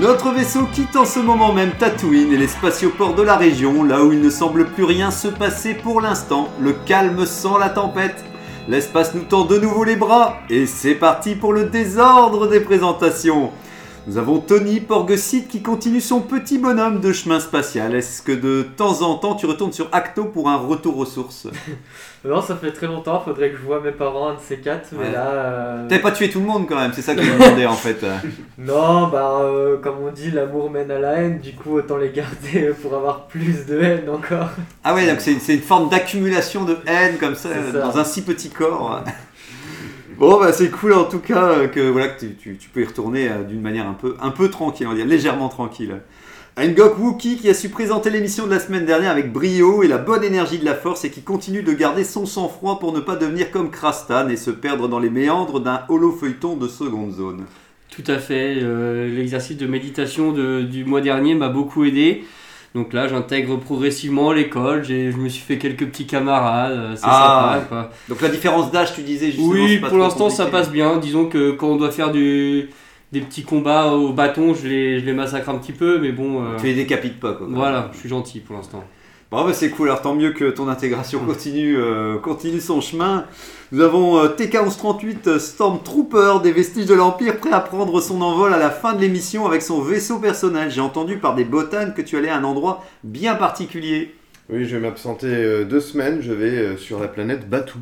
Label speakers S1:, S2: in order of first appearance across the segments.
S1: Notre vaisseau quitte en ce moment même Tatooine et les spatioports de la région, là où il ne semble plus rien se passer pour l'instant. Le calme sans la tempête. L'espace nous tend de nouveau les bras et c'est parti pour le désordre des présentations. Nous avons Tony Porgesit qui continue son petit bonhomme de chemin spatial. Est-ce que de temps en temps tu retournes sur Acto pour un retour aux sources?
S2: Non, ça fait très longtemps, faudrait que je vois mes parents, un de ces quatre, mais
S1: Ouais.
S2: là... euh,
S1: T'avais pas tué tout le monde quand même, c'est ça que je me demandais en fait.
S2: Non, bah, euh, comme on dit, l'amour mène à la haine, du coup, autant les garder pour avoir plus de haine encore.
S1: Ah ouais, donc c'est c'est une forme d'accumulation de haine comme ça. dans un si petit corps. Bon, bah c'est cool en tout cas euh, que, voilà, que tu, tu- peux y retourner euh, d'une manière un peu, un peu tranquille, on va dire, légèrement tranquille. Ngok Wookie qui a su présenter l'émission de la semaine dernière avec brio et la bonne énergie de la force et qui continue de garder son sang-froid pour ne pas devenir comme Krastan et se perdre dans les méandres d'un holo-feuilleton de seconde zone.
S3: Tout à fait. euh, L'exercice de méditation de- du mois dernier m'a beaucoup aidé. Donc là, j'intègre progressivement l'école. j'ai- Je me suis fait quelques petits camarades. euh, C'est
S1: Ah,
S3: sympa. quoi.
S1: Donc la différence d'âge, tu disais justement.
S3: Oui,
S1: pas
S3: pour l'instant, ça passe bien. Disons que quand on doit faire du, des petits combats au bâton, je les, je les massacre un petit peu. Mais bon, euh,
S1: Tu les décapites pas quoi.
S3: voilà, je suis gentil pour l'instant.
S1: Bon, bah, c'est cool, alors tant mieux que ton intégration continue, euh, continue son chemin. Nous avons euh, TK1138 euh, Stormtrooper, des vestiges de l'Empire, prêt à prendre son envol à la fin de l'émission avec son vaisseau personnel. J'ai entendu par des botanes que tu allais à un endroit bien particulier.
S4: Oui, je vais m'absenter euh, deux semaines. Je vais euh, sur la planète Batuu.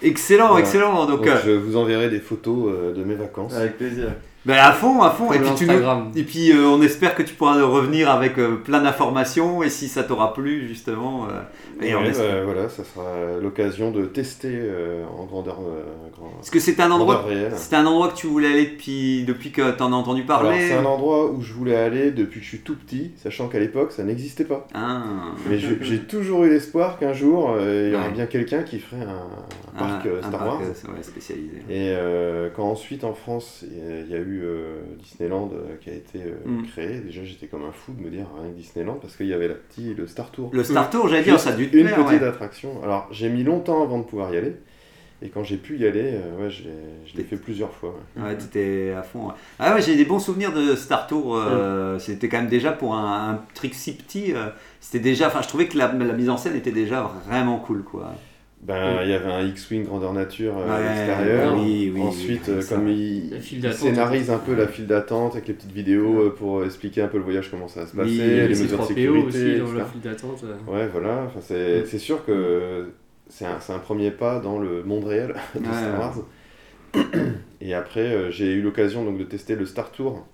S1: Excellent,
S4: Voilà.
S1: excellent. Donc,
S4: Donc,
S1: euh,
S4: je vous enverrai des photos euh, de mes vacances.
S5: Avec plaisir.
S1: Bah, à fond, à fond. Et puis, tu nous-
S3: l'Instagram.
S1: et puis, euh, on espère que tu pourras revenir avec euh, plein d'informations et si ça t'aura plu, justement. euh, et on
S4: Ouais,
S1: espère-
S4: bah, voilà, ça sera l'occasion de tester euh, en grandeur. euh, grand-
S1: Est-ce que c'est un endroit, un endroit que tu voulais aller depuis, depuis que tu en as entendu parler
S4: c'est un endroit où je voulais aller depuis que je suis tout petit, sachant qu'à l'époque, ça n'existait pas.
S1: Ah.
S4: Mais j'ai toujours eu l'espoir qu'un jour, euh, il y aura
S1: Ouais.
S4: bien quelqu'un qui ferait un, un parc
S1: Un- un
S4: Star
S1: parc,
S4: Wars.
S1: ouais, spécialisé.
S4: Et euh, quand ensuite en France il y a eu euh, Disneyland euh, qui a été euh,
S1: Mm.
S4: créé, déjà j'étais comme un fou de me dire rien que Disneyland parce qu'il y avait la petite, le Star Tour.
S1: Le Star Tour, j'allais dire, ça a dû te
S4: Une
S1: plaire,
S4: petite
S1: ouais.
S4: attraction. Alors j'ai mis longtemps avant de pouvoir y aller. Et quand j'ai pu y aller, euh, ouais, je l'ai- fait plusieurs fois. ouais.
S1: Ouais, t'étais à fond. ouais. Ah ouais, j'ai des bons souvenirs de Star Tour. euh, C'était quand même déjà pour un, un truc si petit. euh, C'était déjà. Enfin, je trouvais que la, la mise en scène était déjà vraiment cool, quoi.
S4: Ben, il y avait un X-Wing grandeur nature euh, à
S1: Ouais,
S4: l'extérieur.
S1: oui, oui,
S4: Ensuite,
S1: oui,
S4: euh, comme il, scénarise un peu la file d'attente avec les petites vidéos euh, pour expliquer un peu le voyage, comment ça va se passer,
S1: Oui,
S4: les mesures de
S3: 3PO
S4: sécurité,
S3: aussi dans la file d'attente.
S4: Ouais, voilà. Enfin, c'est c'est sûr que c'est un, c'est un premier pas dans le monde réel de
S1: Ouais,
S4: Star
S1: ouais.
S4: Wars. Et après, j'ai eu l'occasion donc de tester le Star Tour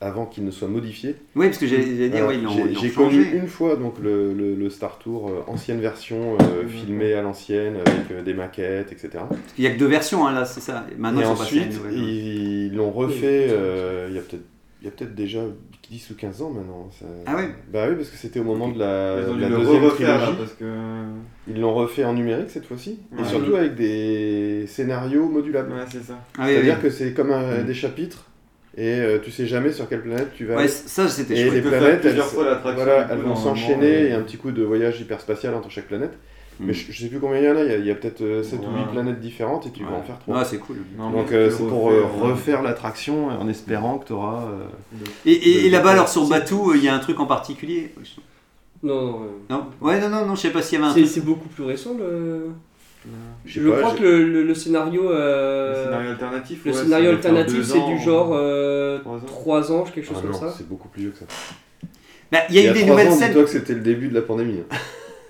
S4: avant qu'il ne soit modifié.
S1: Oui, parce que dit,
S4: Voilà.
S1: ouais,
S4: J'ai- connu une fois donc le, le- le Star Tour euh, ancienne version euh, filmée à l'ancienne avec euh, des maquettes, etc.
S1: Parce qu'il y a que deux versions, hein, là, c'est ça. Maintenant,
S4: Et
S1: ils
S4: ensuite,
S1: nouvelle,
S4: ils l'ont refait euh, il y a peut-être il y a peut-être déjà 10 ou 15 ans maintenant. ça-
S1: Ah ouais
S4: Bah oui, parce que c'était au moment de la,
S5: Ils ont
S4: de la
S5: le
S4: deuxième
S5: là
S4: trilogie.
S5: parce que.
S4: Ils l'ont refait en numérique cette fois-ci,
S5: Ouais.
S4: et surtout avec des scénarios modulables.
S5: Ouais, c'est ça.
S1: Ah oui,
S4: C'est-à-dire
S1: oui.
S4: que c'est comme un-
S1: Mm.
S4: des chapitres, et euh, tu sais jamais sur quelle planète tu vas
S1: Ouais, ça, c'était
S4: Et les planètes, elles,
S5: fois
S4: voilà, elles vont s'enchaîner,
S5: et-
S4: il y a un petit coup de voyage hyperspatial entre chaque planète.
S1: Mm.
S4: Mais je, je sais plus combien il y en a, il y a, il y a peut-être 7 ou
S5: Ouais.
S4: 8 planètes différentes, et tu vas en faire 3.
S1: Ouais, c'est cool.
S5: Non,
S4: Donc euh, c'est pour euh,
S5: euh,
S4: refaire l'attraction en espérant que tu auras...
S1: Et, et- et là-bas, alors, sur Batou, il y a un truc en particulier?
S3: Non, non. euh,
S1: Non? Ouais, non, non, non, je sais pas s'il y avait un
S3: c'est beaucoup plus récent le.
S4: Je
S3: Je,
S4: pas,
S3: crois que le, le- le scénario. euh,
S5: Le scénario alternatif,
S3: le
S5: ouais,
S3: scénario alternatif, c'est
S5: ans,
S3: du genre
S5: euh,
S3: 3 ans, quelque chose
S4: Ah
S3: comme
S4: non,
S3: ça.
S4: c'est beaucoup plus vieux que ça.
S1: Bah, il y a eu des
S4: trois
S1: nouvelles
S4: ans,
S1: scènes.
S4: dis-toi que c'était le début de la pandémie. hein.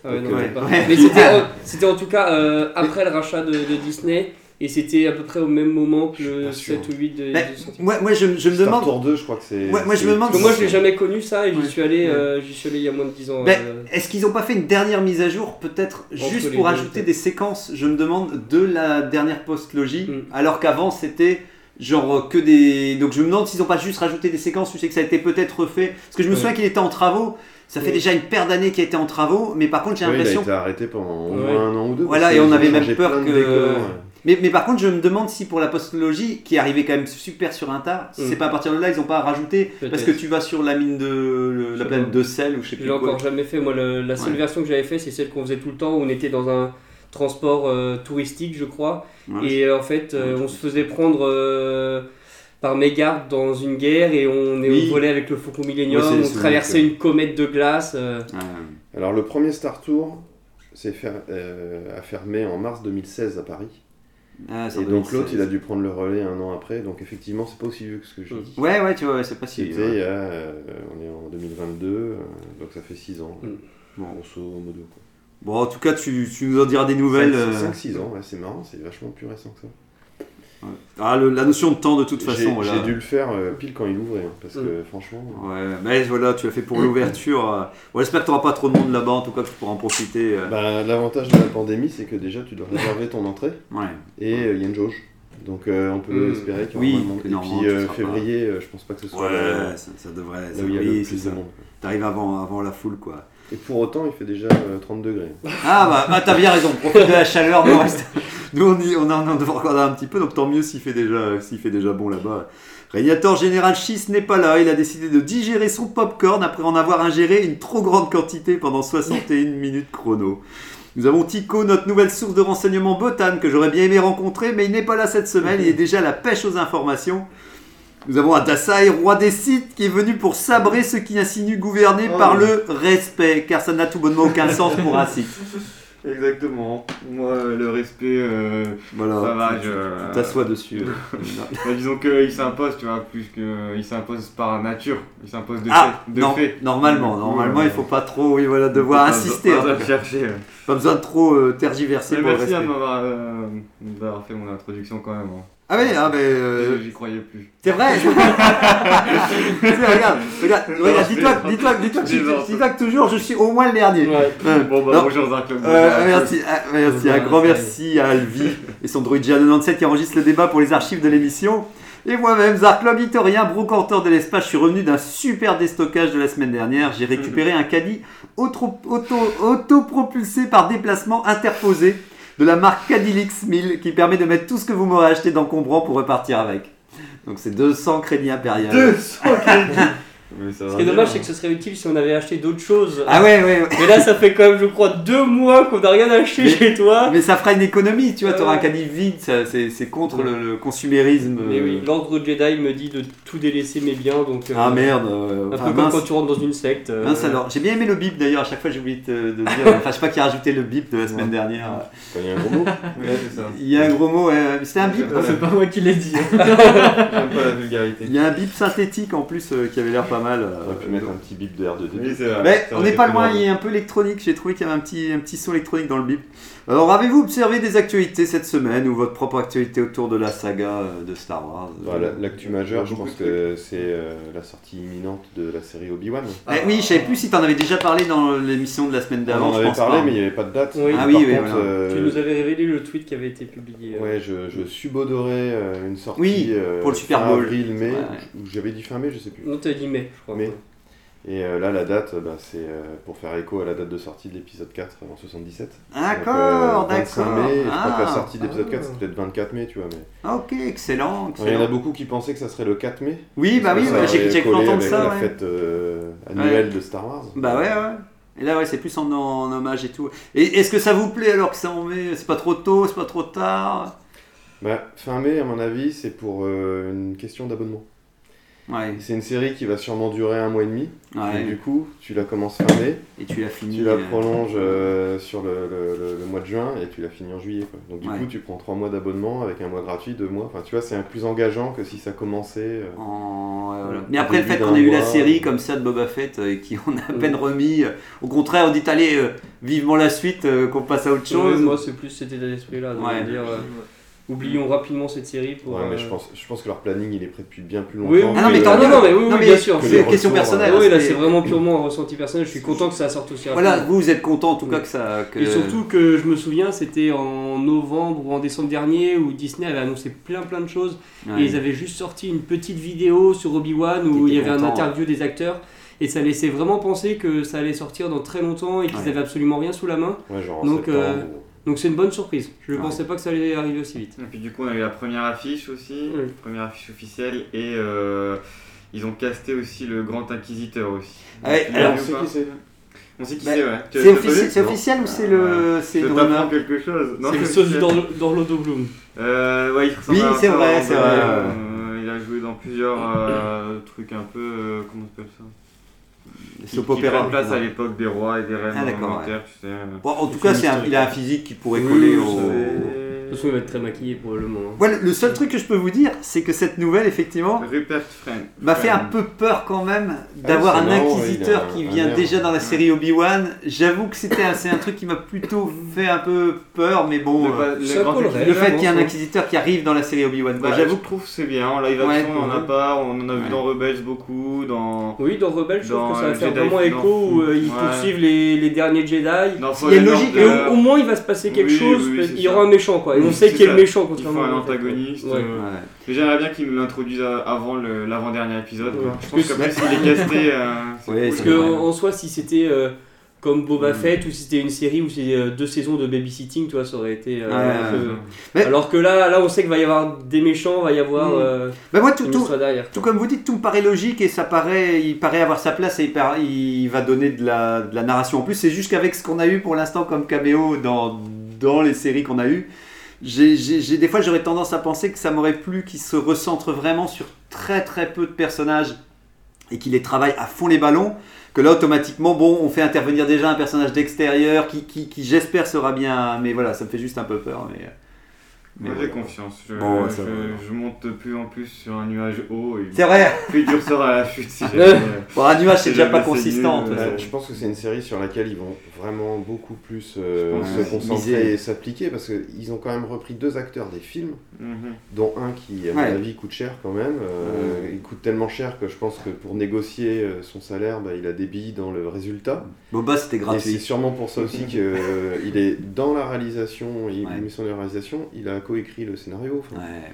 S3: Ah ouais, non,
S1: Ouais.
S3: pas.
S1: Ouais.
S3: Mais c'était en- en tout cas euh, après le rachat de, de Disney et c'était à peu près au même moment que
S4: Je
S3: le
S4: pas sûr.
S3: 7 ou 8 de,
S1: Bah,
S3: de sortie.
S1: moi, moi, je, je me demande.
S4: Tour 2, je crois que c'est...
S1: Ouais, moi, je me demande
S3: Parce que moi je l'ai jamais connu ça et j'y
S1: Ouais.
S3: suis allé
S1: Ouais.
S3: euh, j'y suis allé il y a moins de 10 ans. Euh,
S1: Est-ce qu'ils n'ont pas fait une dernière mise à jour, peut-être juste pour
S3: deux,
S1: ajouter des séquences, je me demande, de la dernière post-logie,
S3: Mm.
S1: alors qu'avant c'était genre euh, que des. Donc je me demande s'ils ont pas juste rajouté des séquences, tu sais que ça a été peut-être refait. Parce que je me
S3: Ouais.
S1: souviens qu'il était en travaux. Ça fait
S2: Ouais.
S1: déjà une paire d'années qu'il a été en travaux, mais par contre j'ai
S4: Ouais, il a
S1: l'impression
S4: été arrêté pendant au
S3: Ouais.
S4: moins un an ou deux.
S1: Voilà, et on avait même peur que-
S4: décors, ouais.
S1: Mais, mais par contre, je me demande si pour la postologie, qui est arrivée quand même super sur un tas,
S3: Mm.
S1: c'est pas à partir de là, ils ont pas rajouté. Parce que tu vas sur la mine de. le-
S3: Je
S1: la planète de sel ou je sais
S3: Je
S1: plus
S3: l'ai
S1: quoi.
S3: encore jamais fait. Moi, le- la seule
S1: Ouais.
S3: version que j'avais fait, c'est celle qu'on faisait tout le temps où on était dans un transport euh, touristique, je crois.
S1: Ouais.
S3: Et euh, en fait, euh, on se faisait prendre euh, par mégarde dans une guerre et on est
S1: Oui.
S3: volé avec le Faucon Millenium.
S4: Ouais,
S3: on traversait une comète de glace. euh,
S1: Ouais.
S4: Alors le premier Star Tour s'est euh, fermé en mars 2016 à Paris.
S1: Ah,
S4: Et donc
S1: 2016.
S4: l'autre, il a dû prendre le relais un an après. Donc effectivement, c'est pas aussi vieux que ce que je
S3: Mm.
S4: dis.
S1: Ouais, ouais, tu vois, c'est pas si. Ouais.
S4: a, euh, on est en 2022, euh, donc ça fait 6 ans,
S3: Mm.
S1: Bon.
S4: grosso modo. quoi.
S1: Bon, en tout cas, tu, tu nous en diras des nouvelles. euh,
S4: 5-6 ans, ouais, c'est marrant, c'est vachement plus récent que ça.
S1: Ouais. Ah, le- la notion de temps, de toute
S4: J'ai
S1: façon. voilà.
S4: j'ai dû le faire euh, pile quand il ouvrait, hein, parce que
S3: Mm.
S4: franchement.
S1: Ouais, mais voilà, tu l'as fait pour l'ouverture. euh. Bon, j'espère que tu pas trop de monde là-bas, en tout cas, que tu pourras en profiter. euh.
S4: Bah, L'avantage de la pandémie, c'est que déjà tu dois réserver ton entrée
S1: Ouais.
S4: et euh, il y a une jauge. Donc euh, on peut
S3: Mm.
S4: espérer qu'il y
S1: Oui,
S4: aura moins de monde. Et puis euh,
S1: pas-
S4: février, euh, je pense pas que ce soit
S1: Ouais, ça, ça devrait. ça- oui,
S4: de monde.
S1: T'arrives avant, avant la foule, quoi.
S4: Et pour autant, il fait déjà euh, 30 degrés.
S1: Ah bah, bah, t'as bien raison, profite de la chaleur, nous, reste- nous on, y, on, en, on regarder un petit peu, donc tant mieux s'il fait déjà, s'il fait déjà bon là-bas. Régnator Général Schiss n'est pas là, il a décidé de digérer son popcorn après en avoir ingéré une trop grande quantité pendant 61 minutes chrono. Nous avons Tico, notre nouvelle source de renseignement botane que j'aurais bien aimé rencontrer, mais il n'est pas là cette semaine, il est déjà à la pêche aux informations. Nous avons Adasai, roi des sites, qui est venu pour sabrer ceux qui insinuent gouverner
S6: Oh.
S1: par le respect, car ça n'a tout bonnement aucun sens pour un site.
S6: Exactement. Moi, euh, le respect, euh,
S1: Voilà,
S6: ça va,
S1: tu-
S6: je...
S1: tu t'assois dessus.
S6: Bah, disons qu'il s'impose, tu vois, plus que... Il s'impose par nature. Il s'impose de
S1: ah,
S6: fait. De
S1: non,
S6: fait.
S1: normalement, normalement,
S6: euh,
S1: il faut pas trop, oui, voilà, devoir insister.
S6: Pas, besoin de
S1: cas.
S6: chercher. euh.
S1: Pas besoin de trop euh, tergiverser
S6: Mais
S1: pour le
S6: merci à
S1: respect.
S6: m'avoir euh, d'avoir fait mon introduction quand même. hein.
S1: Ah oui, ah, mais euh,
S6: J'y croyais plus.
S1: c'est vrai. regarde, regarde, regarde, dis-toi, dis-toi, dis-toi, que je- dis-toi que toujours, je suis au moins le dernier.
S3: Ouais.
S1: Euh,
S6: Bon, bah
S1: non.
S6: bonjour Zarklob.
S1: Euh, merci, ah, merci, un grand merci à Alvi et son droïde GA97 qui enregistre le débat pour les archives de l'émission. Et moi-même, Zarklob Victorien, brocanteur de l'espace, je suis revenu d'un super déstockage de la semaine dernière. J'ai récupéré un caddie auto- auto- autopropulsé par déplacement interposé de la marque Cadillix 1000 qui permet de mettre tout ce que vous m'aurez acheté d'encombrant pour repartir avec. Donc c'est 200 crédits impérial.
S6: 200 Mais ça
S3: Ce qui est dommage, c'est que ce serait utile si on avait acheté d'autres choses.
S1: Ah ouais, ouais, ouais.
S3: Mais là, ça fait quand même, je crois, deux mois qu'on n'a rien acheté
S1: Mais-
S3: chez toi.
S1: Mais ça fera une économie, tu vois, tu auras un caddie vide, ça, c'est c'est contre le, le consumérisme.
S3: Mais
S1: euh.
S3: oui, l'ordre Jedi me dit de tout délaisser mes biens, donc. euh,
S1: Ah merde. euh,
S3: Un
S1: enfin,
S3: peu comme quand tu rentres dans une secte. euh,
S1: Mince alors, j'ai bien aimé le bip d'ailleurs, à chaque fois j'ai oublié de, te- de dire, enfin je sais pas qui a rajouté le bip de la semaine dernière.
S4: Il y a un gros mot.
S6: Ça.
S1: Il y a un gros mot, c'était un bip.
S2: Ah, C'est pas moi qui l'ai dit.
S6: J'aime pas la vulgarité.
S1: Il y a un bip synthétique en plus euh, qui avait l'air pas mal. euh,
S4: On aurait pu mettre un petit bip de R2D2.
S6: Oui.
S1: Mais on n'est pas loin, il est un peu électronique, j'ai trouvé qu'il y avait un petit, un petit son électronique dans le bip. Alors avez-vous observé des actualités cette semaine ou votre propre actualité autour de la saga euh, de Star Wars
S4: Bah, la- L'actu majeure, je
S6: Beaucoup
S4: pense que c'est euh, la sortie imminente de la série Obi-Wan.
S1: Eh oui, je savais plus si t'en avais déjà parlé dans l'émission de la semaine
S4: On
S1: d'avant,
S4: en
S1: je
S4: avait
S1: pense
S4: parlé,
S1: pas.
S4: mais il n'y avait pas de date.
S3: Oui.
S1: Ah
S4: Par
S1: oui, oui,
S4: contre,
S1: voilà.
S4: euh,
S3: Tu nous avais révélé le tweet qui avait été publié. euh,
S4: Ouais, je, je subodorais euh, une sortie
S1: Oui,
S4: euh,
S1: pour le Super Bowl.
S4: avril, mai,
S1: Ouais, ouais.
S4: ou j'avais dit fin mai, je sais plus.
S3: Non, t'as dit mai, je crois.
S4: Mais- Et euh, là, la date, bah, c'est euh, pour faire écho à la date de sortie de l'épisode 4 en 77.
S1: D'accord,
S4: euh, 25
S1: d'accord.
S4: mai, je crois que la
S1: Ah,
S4: sortie de l'épisode 4,
S2: ah.
S4: c'est peut-être 24 mai, tu vois. Mais...
S1: Ok, excellent,
S4: Il y en a beaucoup qui pensaient que ça serait le 4 mai.
S1: Oui, bah oui, j'ai cru entendre ça.
S4: la
S1: ouais.
S4: fête euh, annuelle de Star Wars.
S1: Bah ouais, ouais. Et là, ouais, c'est plus en, en hommage et tout. Et est-ce que ça vous plaît alors que ça en met C'est pas trop tôt, c'est pas trop tard?
S4: Bah, fin mai, à mon avis, c'est pour euh, une question d'abonnement.
S1: Ouais,
S4: C'est une série qui va sûrement durer un mois et demi. Et du coup, tu la commences fin mai,
S1: Et tu l'as fini.
S4: tu la
S1: euh,
S4: prolonges euh, sur le, le- le- le mois de juin et tu la finis en juillet. Quoi. Donc du
S1: Ouais.
S4: coup, tu prends trois mois d'abonnement avec un mois gratuit, deux mois. Enfin, tu vois, c'est un plus engageant que si ça commençait. euh,
S1: en- ouais, voilà.
S4: Au
S1: Mais après le fait qu'on ait eu la série comme ça de Boba Fett euh, et qui on a à peine remis, euh, au contraire on dit allez euh, vivement la suite, euh, qu'on passe à autre chose.
S3: moi, c'est plus cet état d'esprit-là. de
S1: Ouais.
S3: me dire, euh, oublions rapidement cette série pour.
S4: Ouais, mais
S3: euh,
S4: je pense, je pense que leur planning il est prêt depuis bien plus longtemps.
S3: Oui, oui,
S1: Ah non, mais
S3: non,
S1: mieux.
S3: non, mais oui,
S1: Non, mais
S3: bien sûr.
S4: que
S1: C'est
S4: les
S1: question personnelle.
S3: Oui, là
S1: c'est-
S3: vraiment purement un ressenti personnel. Je suis content que ça sorte aussi
S1: Voilà,
S3: rapidement.
S1: vous, vous êtes content en tout cas
S3: Oui.
S1: que ça. Que...
S3: Et surtout que je me souviens, c'était en novembre ou en décembre dernier où Disney avait annoncé plein plein de choses
S1: Ouais.
S3: et ils avaient juste sorti une petite vidéo sur Obi-Wan où il y avait un interview des acteurs et ça laissait vraiment penser que ça allait sortir dans très longtemps et qu'ils
S1: Ouais.
S3: avaient absolument rien sous la main.
S4: Ouais, genre en
S3: Donc,
S4: septembre,
S3: euh,
S4: ou-
S3: Donc c'est une bonne surprise. Je ne
S1: Ouais.
S3: pensais pas que ça allait arriver aussi vite.
S6: Et puis du coup, on a eu la première affiche aussi,
S3: Oui.
S6: première affiche officielle, et euh, ils ont casté aussi le Grand Inquisiteur aussi.
S1: Ouais, alors,
S6: vu
S4: on sait qui c'est.
S6: On sait qui
S1: Bah,
S6: c'est, ouais.
S1: C'est offici- officiel ou c'est le. C'est
S6: quelque chose. Non,
S3: C'est le sauce d'Orlando Bloom.
S6: Euh, ouais, il ressemble
S1: Oui, c'est vrai, c'est vrai,
S6: euh, il a joué dans plusieurs euh, trucs un peu. euh, comment on appelle ça? Qui, qui prennent place à l'époque des rois et des reines
S1: Ah,
S6: Angleterre, tu sais. euh.
S1: Bon, en tout cas, un- il a un physique qui pourrait coller
S3: oui,
S1: au.
S3: De toute façon, il va être très maquillé probablement. hein.
S1: Ouais, le- le seul truc que je peux vous dire, c'est que cette nouvelle, effectivement,
S6: Rupert Friend.
S1: m'a fait un peu peur quand même
S4: Ah
S1: d'avoir un
S4: marrant,
S1: inquisiteur
S4: il a
S1: qui
S4: un
S1: vient
S4: air.
S1: déjà dans la série Obi-Wan. J'avoue que c'était un, c'est un truc qui m'a plutôt fait un peu peur, mais bon.
S6: Le,
S1: euh,
S6: le
S1: Le fait qu'il y ait un inquisiteur qui arrive dans la série Obi-Wan, quoi.
S6: bah,
S1: j'avoue
S6: je trouve que c'est bien. En live
S1: Ouais,
S6: action, on n'en a pas. On en a vu
S1: Ouais.
S6: dans Rebels beaucoup. Dans.
S3: Oui, dans Rebelle, je trouve que ça va faire vraiment écho où euh, ils poursuivent les, les derniers Jedi.
S1: Il y a logique,
S3: Et au, moins il va se passer quelque chose, qu'il y aura un méchant quoi. Et on sait qu'il a
S6: ça.
S3: le méchant
S6: Il faut
S3: contrairement
S6: un antagoniste.
S3: Ouais.
S6: euh,
S1: Ouais.
S6: Mais J'aimerais bien qu'ils nous l'introduisent euh, avant l'avant-dernier épisode.
S3: Ouais.
S6: Je pense
S3: que
S6: qu'après, s'il est casté. euh, c'est
S1: Ouais,
S6: cool.
S3: Parce
S1: c'est
S3: que
S1: vrai.
S3: en en soi, si c'était euh, comme Boba
S6: Mm.
S3: Fett ou si c'était une série où c'est euh, deux saisons de babysitting, tu vois, ça aurait été. euh,
S1: Mais-
S3: Alors que là, là, on sait qu'il va y avoir des méchants, va y avoir
S1: Bah, moi, tout, tout,
S3: histoire derrière.
S1: tout comme vous dites, tout me paraît logique et ça paraît, il paraît avoir sa place et il, par- il va donner de la, de la narration en plus. C'est juste qu'avec ce qu'on a eu pour l'instant comme caméo dans, dans les séries qu'on a eues, j'ai, des fois j'aurais tendance à penser que ça m'aurait plu qu'il se recentre vraiment sur très très peu de personnages et qu'il les travaille à fond les ballons. Que là, automatiquement, bon, on fait intervenir déjà un personnage d'extérieur qui, qui, qui, j'espère, sera bien. Mais voilà, ça me fait juste un peu peur. Mais, mais
S6: Moi, j'ai confiance. Je,
S1: Bon, ouais, ça
S6: je- monte de plus en plus sur un nuage haut et
S1: C'est vrai,
S6: plus dur sera la chute si jamais.
S1: bon, un nuage, c'est déjà pas consistant.
S6: saigné,
S1: de toute
S6: euh,
S1: façon.
S4: Ouais, je pense que c'est une série sur laquelle ils vont vraiment beaucoup plus euh,
S6: Je pense,
S4: se
S1: ouais,
S4: concentrer
S1: miser.
S4: et s'appliquer parce qu'ils ont quand même repris deux acteurs des films,
S6: Mhm.
S4: dont un qui, à mon
S1: Ouais.
S4: avis, coûte cher quand même. Euh, Il coûte tellement cher que je pense que pour négocier euh, son salaire, bah, il a des billes dans le résultat.
S1: Boba, c'était
S4: Et c'est
S1: gratuit.
S4: sûrement pour ça aussi qu'il est dans la réalisation, il
S1: Ouais.
S4: met son réalisation, il a coécrit le scénario. enfin,
S1: Ouais, ouais.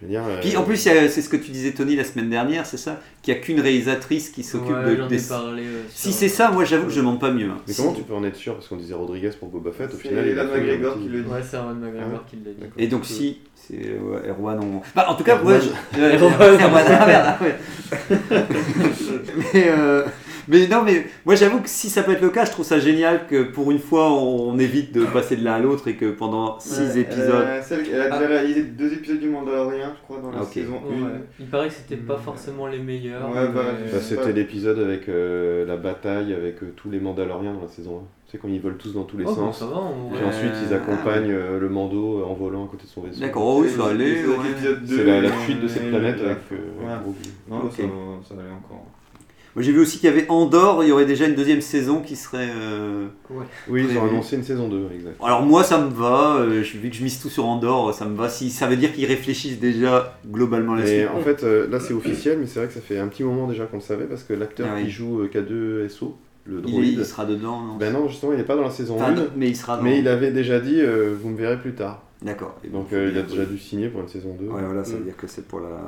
S4: Je veux dire, euh,
S1: Puis en plus, il y a- c'est ce que tu disais, Tony, la semaine dernière, c'est ça Qu'il n'y a qu'une réalisatrice qui s'occupe
S2: Ouais,
S1: de. des-
S2: parlé, euh,
S1: Si
S2: sur-
S1: c'est ça, moi j'avoue que je demande pas mieux. hein.
S4: Mais comment tu peux en être sûr Parce qu'on disait Rodriguez pour Boba Fett, au
S6: C'est
S4: final il a
S6: McGregor qui le dit.
S2: Ouais, c'est Erwan McGregor
S4: Ah ouais.
S2: qui l'a dit.
S1: Et donc si, c'est Erwan, on... Bah en tout cas,
S4: Erwan.
S1: moi... je- Erwan, ah, merde, ah, ouais. mais, euh, mais non, mais moi j'avoue que si ça peut être le cas, je trouve ça génial que pour une fois on, évite de passer de l'un à l'autre et que pendant six
S6: Ouais,
S1: épisodes...
S6: euh, celle- elle a déjà réalisé deux épisodes du Mandalorian, je crois, dans la
S1: Ah,
S6: saison
S2: Ouais.
S6: 1.
S2: Il paraît que c'était pas forcément les meilleurs.
S6: Ouais, bah,
S2: mais-
S4: Bah. C'était l'épisode avec euh, la bataille avec euh, tous les Mandaloriens dans la saison 1. Tu sais, quand ils volent tous dans tous les
S2: Oh, bon,
S4: sens.
S2: va, on-
S1: Euh,
S4: ensuite, ils
S1: ah,
S4: accompagnent euh, le Mando en volant à côté de son vaisseau.
S1: D'accord, oh oui, ça allait.
S6: C'est
S4: C'est la, la fuite de cette planète
S6: la-
S4: avec euh,
S6: Ouais. Non, ça, ça allait encore.
S1: Moi j'ai vu aussi qu'il y avait Andorre, il y aurait déjà une deuxième saison qui serait... euh,
S4: Oui, ils ont annoncé une saison 2, exact.
S1: Alors moi ça me va, euh, vu que je mise tout sur Andorre, ça me va. Si ça veut dire qu'ils réfléchissent déjà globalement la
S4: Mais
S1: suite.
S4: en fait, euh, là c'est officiel, mais c'est vrai que ça fait un petit moment déjà qu'on le savait parce que l'acteur
S1: Ah oui.
S4: qui joue euh, K2SO, le
S1: Il,
S4: droïde,
S1: il sera dedans, non
S4: ben non, justement, il n'est pas dans la saison
S1: Enfin,
S4: 1,
S1: non, mais il sera dans...
S4: mais il avait déjà dit euh, vous me verrez plus tard.
S1: D'accord.
S4: Donc euh, il a déjà dû signer pour une saison 2.
S1: Ouais, voilà, ça veut
S6: Mm.
S1: dire que c'est pour la...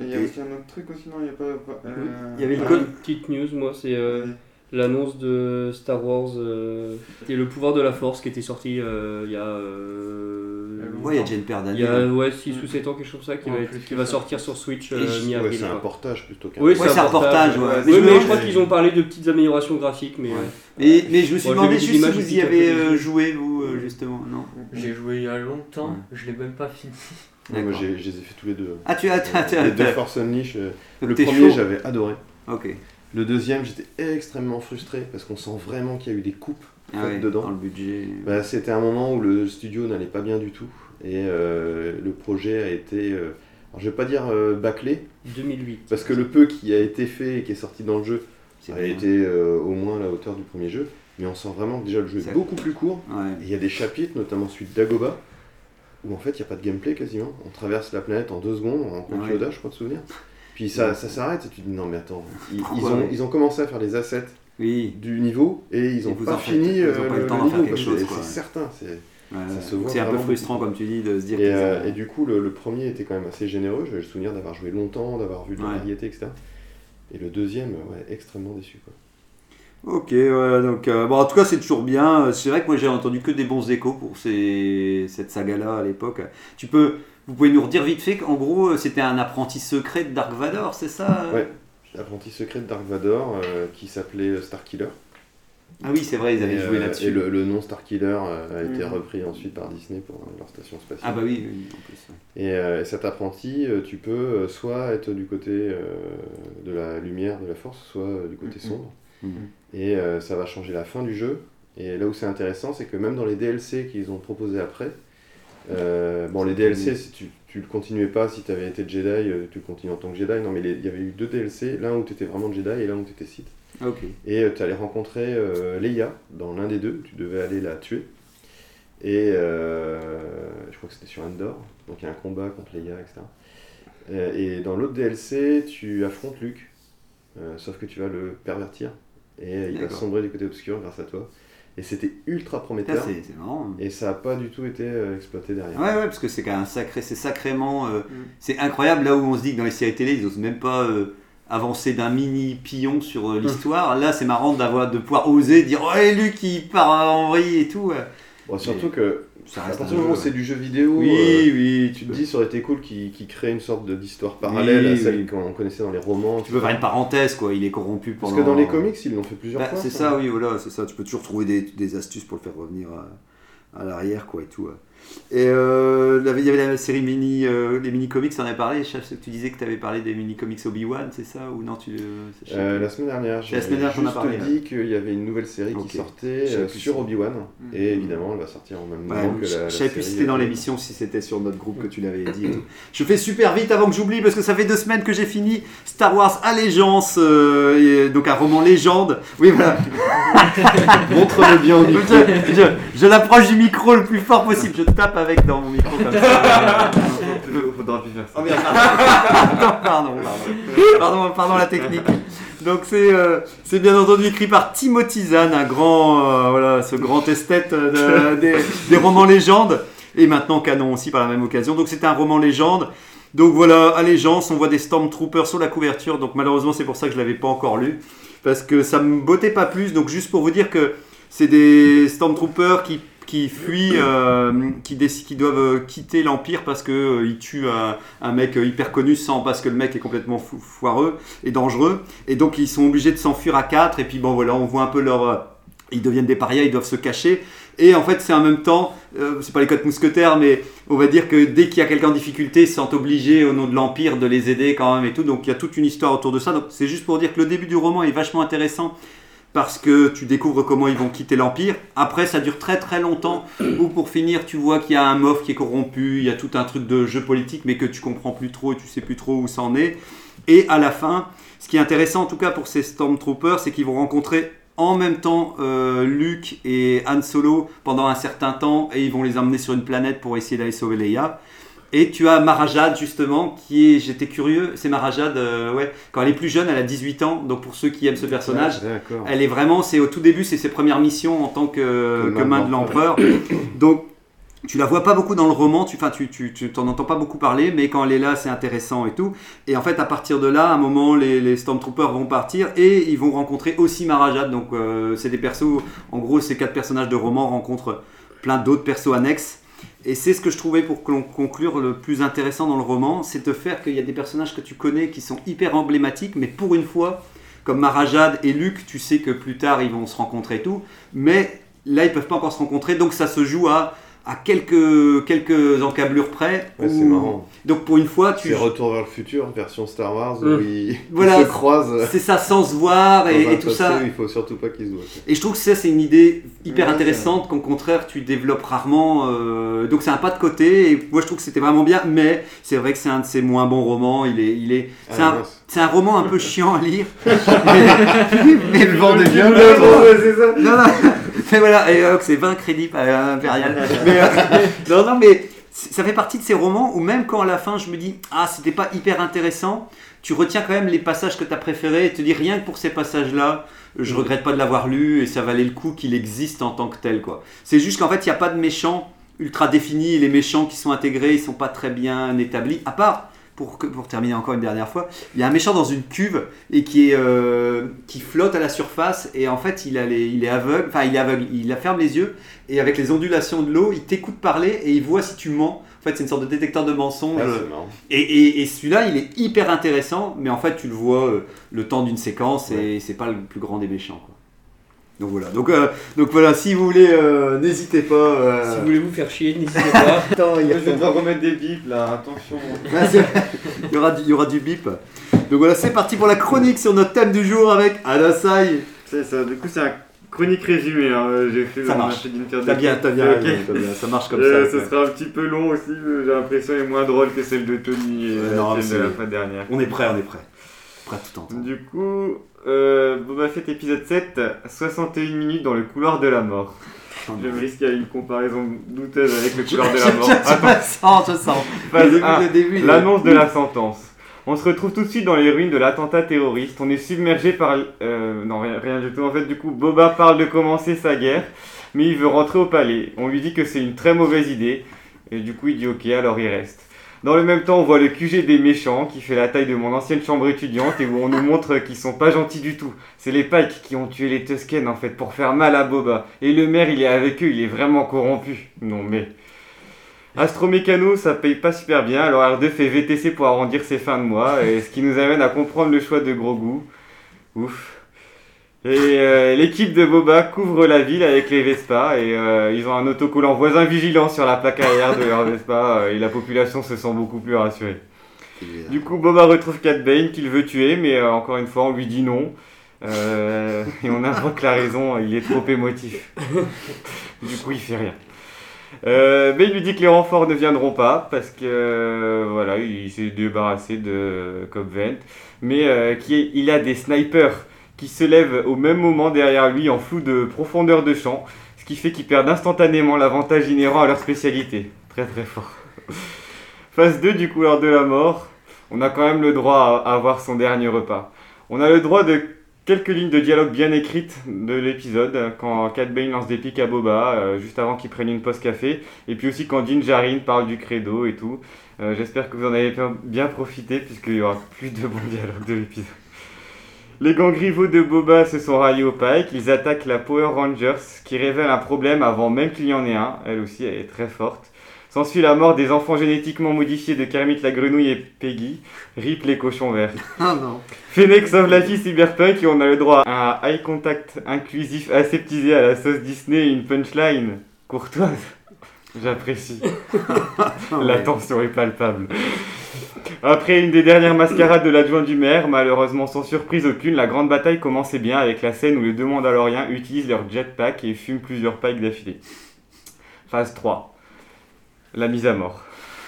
S6: Et il y a aussi un autre truc aussi, non Il y a pas. pas- euh,
S1: Il y avait
S3: Une petite news, moi, c'est euh,
S6: Ouais.
S3: l'annonce de Star Wars euh, et le pouvoir de la Force qui était sorti euh, il y a. euh,
S1: Ouais, il y a déjà une paire
S3: il
S1: d'années.
S3: y a
S1: hein.
S3: ouais, 6 ou 7 ans, quelque chose comme ça, qui,
S2: Ouais,
S3: va, être- qui va sortir sur Switch euh, mi-avril.
S4: Ouais, c'est un portage plutôt qu'un.
S3: Oui,
S1: c'est un portage, ouais.
S6: ouais.
S1: Mais
S3: Oui, mais je crois qu'ils ont parlé de petites améliorations graphiques, mais.
S1: Ouais.
S3: euh,
S1: Mais, mais je me suis demandé juste si vous y avez euh, joué, vous, euh, justement. Non
S2: J'ai joué il y a longtemps, je l'ai même pas fini.
S4: Moi je les ai fait tous les deux.
S1: Ah, tu as... tu as- tu as-
S4: Les deux Force Unleashed, euh, le premier j'avais adoré.
S1: Ok.
S4: Le deuxième j'étais extrêmement frustré parce qu'on sent vraiment qu'il y a eu des coupes
S1: Ah ouais,
S4: dedans.
S1: dans le budget.
S4: Bah, C'était un moment où le studio n'allait pas bien du tout et euh, le projet a été, euh, alors, je vais pas dire euh, bâclé,
S3: 2008.
S4: parce que le peu qui a été fait et qui est sorti dans le jeu a
S1: bien.
S4: été euh, au moins à la hauteur du premier jeu, mais on sent vraiment que déjà le jeu est beaucoup plus court.
S1: Ouais.
S4: Et Il y a des chapitres, notamment celui de Dagoba, où en fait il n'y a pas de gameplay quasiment. On traverse la planète en deux secondes, en
S1: Ouais.
S4: Yoda, je crois de souvenir. Puis ça, ça s'arrête et tu te dis non mais attends, ils, ont,
S1: ouais
S4: ils ont commencé à faire les assets
S1: Oui.
S4: du niveau et ils
S1: Et
S4: ont
S1: vous
S4: pas fini
S1: ils ont
S4: euh,
S1: pas le temps faire quelque chose,
S4: C'est- certain. c'est-
S1: Ouais, ouais. un peu frustrant, comme tu dis, de se dire
S4: Et, euh, et du coup, le, le premier était quand même assez généreux. J'ai le souvenir d'avoir joué longtemps, d'avoir vu de la
S1: Ouais.
S4: variété, etc. Et le deuxième, ouais, extrêmement déçu. Quoi.
S1: Ok, ouais, donc euh, bon, en tout cas c'est toujours bien. C'est vrai que moi j'ai entendu que des bons échos pour ces, cette saga-là à l'époque. Tu peux, vous pouvez nous redire vite fait qu'en gros c'était un apprenti secret de Dark Vador, c'est ça euh
S4: Ouais. Apprenti secret de Dark Vador euh, qui s'appelait Starkiller.
S1: Ah oui, c'est vrai, ils avaient
S4: Et,
S1: joué
S4: euh,
S1: là-dessus.
S4: Et le, le nom Starkiller euh, a été
S2: Mhm.
S4: repris ensuite par Disney pour euh, leur station spatiale.
S1: Ah bah oui, oui, en plus. ouais.
S4: Et euh, cet apprenti, euh, tu peux euh, soit être du côté euh, de la lumière, de la force, soit euh, du côté
S1: Mhm.
S4: sombre.
S1: Mhm.
S4: Et euh, ça va changer la fin du jeu. Et là où c'est intéressant, c'est que même dans les DLC qu'ils ont proposés après, euh, bon, les DLC, si tu, tu le continuais pas, si tu avais été Jedi, euh, tu le continues en tant que Jedi. Non, mais il y avait eu deux DLC, l'un où tu étais vraiment Jedi et l'un où tu étais Sith.
S1: Ah.
S4: Et tu allais rencontrer Leia dans l'un des deux, tu devais aller la tuer. Et je crois que c'était sur Endor, donc il y a un combat contre Leia, etc. Et dans l'autre DLC, tu affrontes Luke, euh, sauf que tu vas le pervertir. Et il va sombrer du côté obscur grâce à toi. Et c'était ultra prometteur.
S1: c'est c'est marrant.
S4: Et ça n'a pas du tout été euh, exploité derrière.
S1: Ouais, ouais, parce que c'est quand même sacré, c'est sacrément. euh, C'est incroyable là où on se dit que dans les séries télé, ils osent même pas euh, avancer d'un mini pion sur euh, l'histoire. Là, c'est marrant d'avoir de pouvoir oser dire Oh, et Luc, il part en vrille et tout. ouais.
S4: Bon, surtout que
S1: Ça
S4: à
S1: reste
S4: partir
S1: un
S4: du moment où c'est du jeu vidéo,
S1: Oui,
S4: euh,
S1: oui,
S4: tu te dis ça aurait été cool qu'ils créent une sorte d'histoire parallèle
S1: Oui,
S4: à celle
S1: oui.
S4: qu'on connaissait dans les romans.
S1: Tu peux faire une parenthèse, quoi. Il est corrompu
S4: Parce
S1: pendant.
S4: que dans les comics, ils l'ont fait plusieurs
S1: Bah,
S4: fois.
S1: c'est ça, oui, voilà, c'est ça. Tu peux toujours trouver des, des astuces pour le faire revenir à, à l'arrière, quoi, et tout. ouais. Et euh, il y avait la série mini, euh, les mini comics, t'en as parlé. Je sais que tu disais que tu avais parlé des mini comics Obi-Wan, c'est ça ou non tu, euh,
S4: Euh, la semaine dernière, j'ai juste
S1: parlé,
S4: dit qu'il y avait une nouvelle série qui sortait sur Obi-Wan.
S1: Mhm.
S4: Et évidemment, elle va sortir en même
S1: Ouais,
S4: moment que la,
S1: je savais plus si c'était dans l'émission, si c'était sur notre groupe que tu l'avais dit. Je fais super vite avant que j'oublie parce que ça fait deux semaines que j'ai fini Star Wars Allégeance, et donc un roman légende. Oui, voilà.
S4: Montre-le bien au micro.
S1: je, je- je l'approche du micro le plus fort possible. Je tape avec dans mon micro comme ça.
S6: Faudra plus faire ça.
S1: Oh pardon, pardon, pardon, la technique. Donc c'est euh, c'est bien entendu écrit par Timothy Zahn, un grand, euh, voilà, ce grand esthète euh, de- des, des romans légendes, et maintenant canon aussi par la même occasion. Donc c'est un roman légende. Donc voilà, Allégeance, on voit des Stormtroopers sur la couverture, donc malheureusement c'est pour ça que je l'avais pas encore lu, parce que ça me bottait pas plus. Donc juste pour vous dire que c'est des Stormtroopers qui qui fuient, euh, qui, doivent euh, quitter l'Empire parce que euh, tuent un, mec hyper connu sans parce que le mec est complètement foireux et dangereux. Et donc ils sont obligés de s'enfuir à quatre. Et puis bon voilà, on voit un peu leur... ils deviennent des parias, ils doivent se cacher. Et en fait, c'est en même temps, euh, c'est pas les codes mousquetaires, mais on va dire que dès qu'il y a quelqu'un en difficulté, ils se sentent obligés au nom de l'Empire de les aider quand même et tout. Donc il y a toute une histoire autour de ça. Donc c'est juste pour dire que le début du roman est vachement intéressant parce que tu découvres comment ils vont quitter l'Empire. Après, ça dure très très longtemps, où pour finir, tu vois qu'il y a un Moff qui est corrompu, il y a tout un truc de jeu politique, mais que tu comprends plus trop et tu sais plus trop où ça en est. Et à la fin, ce qui est intéressant en tout cas pour ces Stormtroopers, c'est qu'ils vont rencontrer en même temps euh, Luke et Han Solo pendant un certain temps, et ils vont les emmener sur une planète pour essayer d'aller sauver Leia. Et tu as Marajad justement, qui est, j'étais curieux, c'est Marajad, euh, ouais, quand elle est plus jeune, elle a 18 ans, donc pour ceux qui aiment ce personnage,
S4: Ouais,
S1: elle est vraiment, c'est au tout début, c'est ses premières missions en tant que, que main de
S4: de
S1: l'empereur. Donc, tu la vois pas beaucoup dans le roman, tu, enfin, tu, tu, tu t'en entends pas beaucoup parler, mais quand elle est là, c'est intéressant et tout. Et en fait, à partir de là, à un moment, les, les Stormtroopers vont partir et ils vont rencontrer aussi Marajad. Donc, euh, c'est des persos, en gros, ces quatre personnages de roman rencontrent plein d'autres persos annexes. Et c'est ce que je trouvais pour con- conclure le plus intéressant dans le roman, c'est de faire qu'il y a des personnages que tu connais qui sont hyper emblématiques, mais pour une fois, comme Marajad et Luke, tu sais que plus tard ils vont se rencontrer et tout, mais là ils peuvent pas encore se rencontrer, donc ça se joue à, à quelques, quelques encablures près.
S4: Ouais, c'est marrant.
S1: Donc pour une fois, tu
S4: C'est Retour vers le futur, version Star Wars,
S3: Mm.
S4: où ils, ils
S1: Voilà,
S4: se croisent.
S1: c'est ça sans se voir et, tout
S4: passé
S1: ça.
S4: Il faut surtout pas qu'ils se voient.
S1: Et je trouve que ça, c'est une idée hyper
S2: Ouais,
S1: intéressante qu'au contraire, tu développes rarement. euh, donc c'est un pas de côté. Et moi, je trouve que c'était vraiment bien. Mais c'est vrai que c'est un de ses moins bons romans. Il est, il est, c'est
S4: Ah,
S1: un, un roman un peu chiant à lire.
S4: Mais le vent des bien
S2: c'est ça.
S1: Non, non. Mais voilà, et euh, c'est 20 crédits par euh, Impérial. Euh, non, non, mais ça fait partie de ces romans où même quand à la fin je me dis ah c'était pas hyper intéressant, tu retiens quand même les passages que tu as préférés et te dis rien que pour ces passages-là, je regrette pas de l'avoir lu et ça valait le coup qu'il existe en tant que tel quoi. C'est juste qu'en fait il n'y a pas de méchants ultra définis les méchants qui sont intégrés ils sont pas très bien établis. À part pour, que- pour terminer encore une dernière fois, il y a un méchant dans une cuve et qui est euh, qui flotte à la surface et en fait il a les- il est aveugle, enfin il est aveugle, il ferme les yeux et avec les ondulations de l'eau il t'écoute parler et il voit si tu mens. En fait c'est une sorte de détecteur de mensonges.
S4: Ah.
S1: Et, et- et celui-là, il est hyper intéressant, mais en fait, tu le vois euh, le temps d'une séquence et c'est pas le plus grand des méchants. Quoi. Donc voilà. Donc, euh, donc voilà, si vous voulez, euh, n'hésitez pas. euh,
S3: Si vous voulez vous faire chier, n'hésitez pas.
S1: Attends, il y
S6: Je
S1: a-
S6: vais devoir remettre des bips là, attention.
S1: Ah, il, y aura du, il y aura du bip. Donc voilà, c'est parti pour la chronique sur notre thème du jour avec Adasai.
S6: C'est ça, du coup c'est un chronique résumé, hein. j'ai fait
S1: Ça marche. T'as bien, t'as bien, bien, ça marche comme
S6: Euh,
S1: ça.
S6: ce
S1: ouais.
S6: sera un petit peu long aussi, j'ai l'impression est moins drôle que celle de Tony et
S1: Euh, non,
S6: celle de la fois dernière.
S1: On est prêt, on est prêt. Prêt à tout entendre.
S6: Du coup, euh, Boba Fett épisode 7, 61 minutes dans le couloir de la mort. Je me risquer à une comparaison douteuse avec le couloir de la mort. Attends,
S1: je sens,
S6: L'annonce de la sentence. On se retrouve tout de suite dans les ruines de l'attentat terroriste. On est submergé par. euh, non, rien, rien du tout. En fait, du coup, Boba parle de commencer sa guerre, mais il veut rentrer au palais. On lui dit que c'est une très mauvaise idée, et du coup, il dit ok, alors il reste. Dans le même temps, on voit le QG des méchants qui fait la taille de mon ancienne chambre étudiante et où on nous montre qu'ils sont pas gentils du tout. C'est les Pikes qui ont tué les Tusken en fait pour faire mal à Boba. Et le maire, il est avec eux, il est vraiment corrompu. Non mais. Astromécano, ça paye pas super bien, alors R2 fait VTC pour arrondir ses fins de mois, et ce qui nous amène à comprendre le choix de Grogu. Ouf. Et euh, l'équipe de Boba couvre la ville avec les Vespa, et euh, ils ont un autocollant voisin vigilant sur la plaque arrière de leur Vespa, euh, et la population se sent beaucoup plus rassurée. Du coup, Boba retrouve Cat Bane qu'il veut tuer, mais euh, encore une fois, on lui dit non. Et on invoque la raison, il est trop émotif. du coup, il fait rien. Mais il lui dit que les renforts ne viendront pas parce que voilà, il s'est débarrassé de Cobb Vent, mais euh, qui il a des snipers qui se lèvent au même moment derrière lui en flou de profondeur de champ, ce qui fait qu'ils perdent instantanément l'avantage inhérent à leur spécialité. Très très fort. Phase 2 du couloir de la mort, on a quand même le droit à avoir son dernier repas. On a le droit de quelques lignes de dialogue bien écrites de l'épisode, quand Cat Bane lance des pics à Boba, euh, juste avant qu'il prenne une pause café, et puis aussi quand Din Djarin parle du credo et tout. Euh, J'espère que vous en avez bien profité, puisqu'il y aura plus de bons dialogues de l'épisode. Les gangs rivaux de Boba se sont ralliés au Pike, ils attaquent la Power Rangers, qui révèle un problème avant même qu'il y en ait un, elle aussi elle est très forte. S'ensuit la mort des enfants génétiquement modifiés de Kermit la grenouille et Peggy, rip les cochons verts.
S1: Ah non.
S6: Fennec sauve la fille cyberpunk et on a le droit à un eye contact inclusif aseptisé à la sauce Disney et une punchline courtoise. J'apprécie. la tension est palpable. Après une des dernières mascarades de l'adjoint du maire, malheureusement sans surprise aucune, la grande bataille commençait bien avec la scène où les deux Mandaloriens utilisent leur jetpack et fument plusieurs pikes d'affilée. Phase 3. La mise à mort.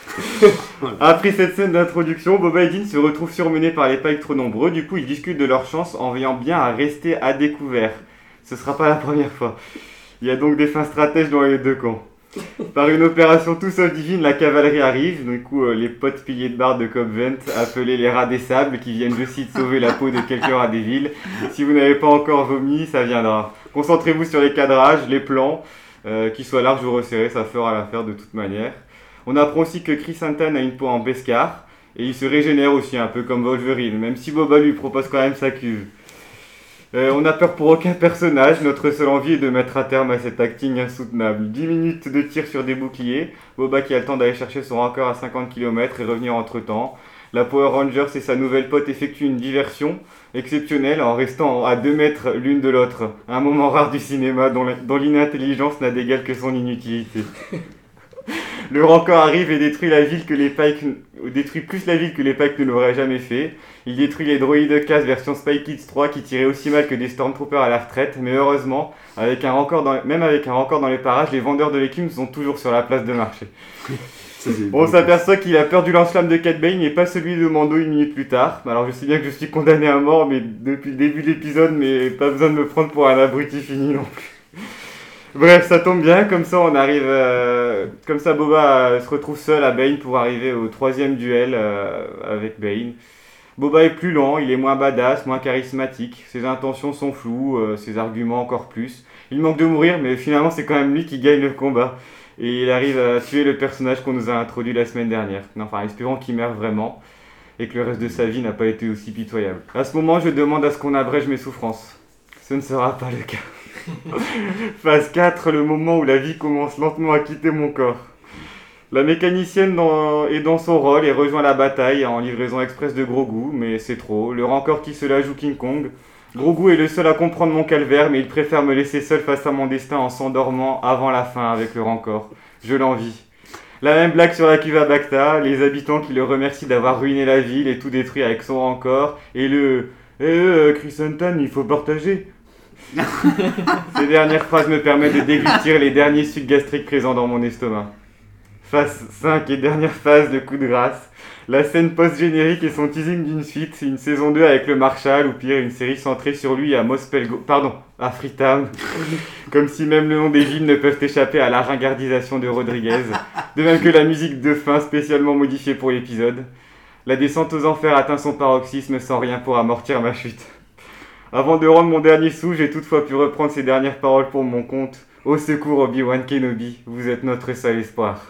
S6: Après cette scène d'introduction, Boba et Din se retrouvent surmenés par les pikes trop nombreux, du coup ils discutent de leur chance en veillant bien à rester à découvert. Ce sera pas la première fois. Il y a donc des fins stratèges dans les deux camps. Par une opération tout sauf divine, la cavalerie arrive, du coup euh, les potes piliers de barre de Cobb Vent, appelés les rats des sables, qui viennent je cite sauver la peau de quelques rats des villes. Si vous n'avez pas encore vomi, ça viendra. Concentrez-vous sur les cadrages, les plans, euh, qu'ils soient larges ou resserrés, ça fera l'affaire de toute manière. On apprend aussi que Chris Anton a une peau en bescar, et il se régénère aussi un peu comme Wolverine, même si Boba lui propose quand même sa cuve. Euh, on n'a peur pour aucun personnage, notre seule envie est de mettre à terme à cet acting insoutenable. 10 minutes de tir sur des boucliers, Boba qui a le temps d'aller chercher son record à 50 km et revenir entre temps. La Power Rangers et sa nouvelle pote effectuent une diversion exceptionnelle en restant à 2 mètres l'une de l'autre. Un moment rare du cinéma dont l'inintelligence n'a d'égal que son inutilité. Le Rancor arrive et détruit la ville que les Pikes détruit plus la ville que les Pikes ne l'auraient jamais fait. Il détruit les droïdes casse version Spy Kids 3 qui tiraient aussi mal que des Stormtroopers à la retraite, mais heureusement, avec un record dans, même avec un record dans les parages, les vendeurs de légumes sont toujours sur la place de marché. On s'aperçoit qu'il a peur du lance-flamme de Cat Bane et pas celui de Mando une minute plus tard. Alors je sais bien que je suis condamné à mort mais depuis le début de l'épisode, mais pas besoin de me prendre pour un abruti fini non plus. Bref, ça tombe bien, comme ça on arrive. euh, comme ça, Boba euh, se retrouve seul à Bane pour arriver au troisième duel euh, avec Bane. Boba est plus lent, il est moins badass, moins charismatique. Ses intentions sont floues, ses arguments encore plus. Il manque de mourir, mais finalement c'est quand même lui qui gagne le combat. Et il arrive à tuer le personnage qu'on nous a introduit la semaine dernière. Enfin, espérons qu'il meurt vraiment et que le reste de sa vie n'a pas été aussi pitoyable. À ce moment, je demande à ce qu'on abrège mes souffrances. Ce ne sera pas le cas. Phase 4, le moment où la vie commence lentement à quitter mon corps. La mécanicienne est dans son rôle et rejoint la bataille en livraison express de Grogu, mais c'est trop. Le rancor qui se la joue King Kong. Grogu est le seul à comprendre mon calvaire, mais il préfère me laisser seul face à mon destin en s'endormant avant la fin avec le rancor. Je l'envie. La même blague sur la cuve à Bacta, les habitants qui le remercient d'avoir ruiné la ville et tout détruit avec son rancor, et le Eh euh, Chrysanthemum, il faut partager. Ces dernières phrases me permettent de déglutir les derniers sucs gastriques présents dans mon estomac. Phase 5 et dernière phase de coup de grâce. La scène post-générique et son teasing d'une suite, une saison 2 avec le Marshal, ou pire, une série centrée sur lui à Mospelgo, pardon, à Freetown. Comme si même le nom des villes ne peuvent échapper à la ringardisation de Rodriguez. De même que la musique de fin spécialement modifiée pour l'épisode. La descente aux enfers atteint son paroxysme sans rien pour amortir ma chute. Avant de rendre mon dernier sou, j'ai toutefois pu reprendre ces dernières paroles pour mon compte. Au secours Obi-Wan Kenobi, vous êtes notre seul espoir.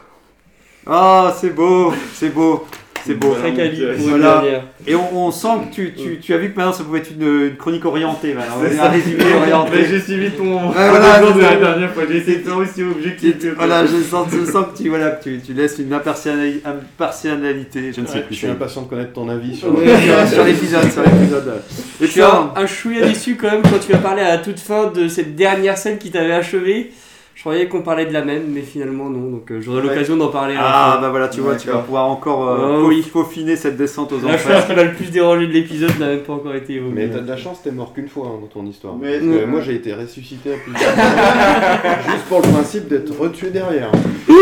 S1: Ah, c'est beau, c'est beau, c'est beau.
S3: Très quali
S1: Voilà. Et on, on sent que tu, tu, tu as vu que maintenant ça pouvait être une, une chronique orientée. Maintenant.
S6: C'est
S1: un résumé orienté.
S6: Mais j'ai suivi ton
S1: Ouais, voilà,
S6: de la dernière fois, j'ai faire aussi objectif. que.
S1: Voilà, je sens, je sens que tu, voilà, que tu, tu laisses une impartiali- impartialité, je ne sais
S4: Ouais,
S1: plus.
S4: je suis impatient de connaître ton avis sur.
S1: L'épisode, sur l'épisode.
S3: Je suis un, un chouïa déçu quand même quand tu as parlé à la toute fin de cette dernière scène qui t'avait achevé. Je croyais qu'on parlait de la même, mais finalement non. Donc euh, j'aurai
S1: Ouais.
S3: l'occasion d'en parler
S1: Ah, bah voilà, tu vois, tu vas pouvoir encore euh,
S3: Oh,
S1: peaufiner cette descente aux
S3: La chose
S1: enfers.
S3: qui m'a le plus dérangé de l'épisode n'a même pas encore été évoquée.
S4: Mais t'as de la chance, t'es mort qu'une fois hein, dans ton histoire.
S6: Mais-
S4: Parce que moi j'ai été ressuscité à plusieurs fois. Juste pour le principe d'être retué derrière.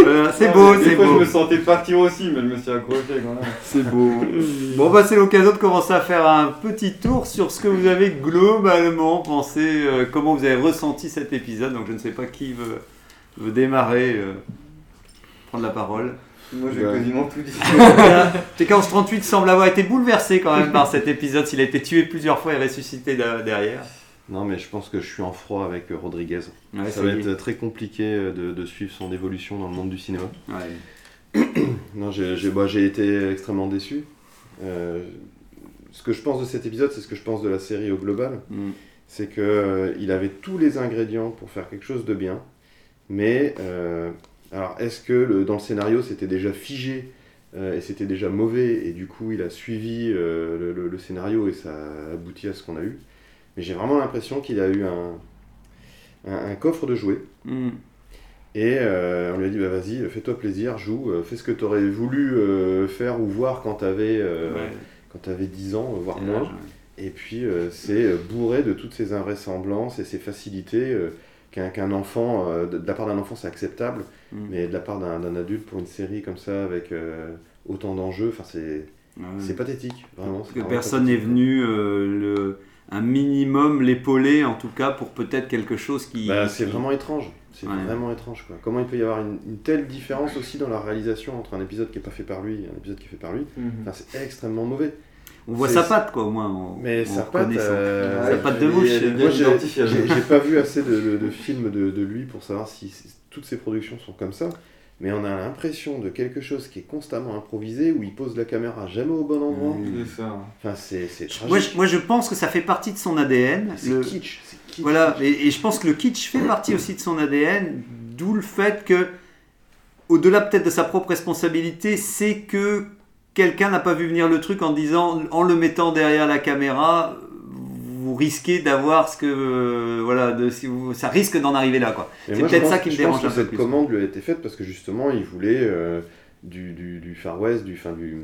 S1: Voilà, c'est beau,
S6: Des
S1: c'est
S6: fois,
S1: beau.
S6: je me sentais partir aussi, mais je me suis accroché quand même.
S1: C'est beau. Bon, bah, c'est l'occasion de commencer à faire un petit tour sur ce que vous avez globalement pensé, euh, comment vous avez ressenti cet épisode. Donc, je ne sais pas qui veut, veut démarrer, euh, prendre la parole.
S6: Moi, j'ai
S4: Ouais.
S6: quasiment tout dit.
S1: TK1138 semble avoir été bouleversé quand même par cet épisode, s'il a été tué plusieurs fois et ressuscité derrière.
S4: Non, mais je pense que je suis en froid avec euh, Rodriguez.
S1: Ouais,
S4: Ça va être très compliqué euh, de, de suivre son évolution dans le monde du cinéma.
S1: Ouais.
S4: Non, j'ai j'ai- bah, j'ai été extrêmement déçu. Euh, ce que je pense de cet épisode, c'est ce que je pense de la série au global.
S1: Mm.
S4: C'est que euh, il avait tous les ingrédients pour faire quelque chose de bien. Mais, euh, alors, est-ce que le- dans le scénario, c'était déjà figé euh, et c'était déjà mauvais et du coup, il a suivi euh, le, le- le scénario et ça a abouti à ce qu'on a eu Mais j'ai vraiment l'impression qu'il a eu un, un, un coffre de jouets.
S1: Mm.
S4: Et on lui a dit, bah vas-y, fais-toi plaisir, joue, fais ce que tu aurais voulu faire ou voir quand tu avais,
S1: Ouais.
S4: 10 ans, voire
S1: Et
S4: moins. Et puis c'est bourré de toutes ces invraisemblances et ces facilités qu'un enfant, euh, de, de la part d'un enfant c'est acceptable,
S1: Mm.
S4: mais de la part d'un adulte pour une série comme ça avec euh, autant d'enjeux, enfin c'est c'est pathétique, vraiment.
S1: que personne n'est venu euh, le, un minimum l'épauler en tout cas pour peut-être quelque chose qui
S4: Bah, c'est
S1: qui-
S4: vraiment étrange. C'est
S1: Ouais.
S4: vraiment étrange quoi. Comment il peut y avoir une, une telle différence aussi dans la réalisation entre un épisode qui est pas fait par lui et un épisode qui est fait par lui? Enfin, c'est extrêmement mauvais.
S1: On voit sa patte quoi au moins on-
S4: Mais
S1: on
S4: sa patte, euh,
S1: sa
S4: ouais,
S1: patte de mouche
S4: Moi, j'ai-
S6: identifiable.
S4: j'ai j'ai pas vu assez de, de- de films de, de lui pour savoir si toutes ses productions sont comme ça. Mais on a l'impression de quelque chose qui est constamment improvisé, où il pose la caméra jamais au bon endroit.
S1: Mm.
S6: Ça.
S4: Enfin, c'est
S1: moi je, moi, je pense que ça fait partie de son ADN
S4: C'est
S1: Le-
S4: kitsch.
S1: Voilà, et, et je pense que le kitsch fait partie aussi de son ADN, d'où le fait que, au-delà peut-être de sa propre responsabilité, c'est que quelqu'un n'a pas vu venir le truc en disant, en le mettant derrière la caméra, vous risquez d'avoir ce que, euh, voilà, de, si vous, ça risque d'en arriver là, quoi. C'est peut-être ça qui me
S4: je pense
S1: dérange
S4: que
S1: un peu
S4: cette
S1: plus.
S4: commande lui a été faite parce que justement, il voulait euh, du, du, du Far West, du, fin, du,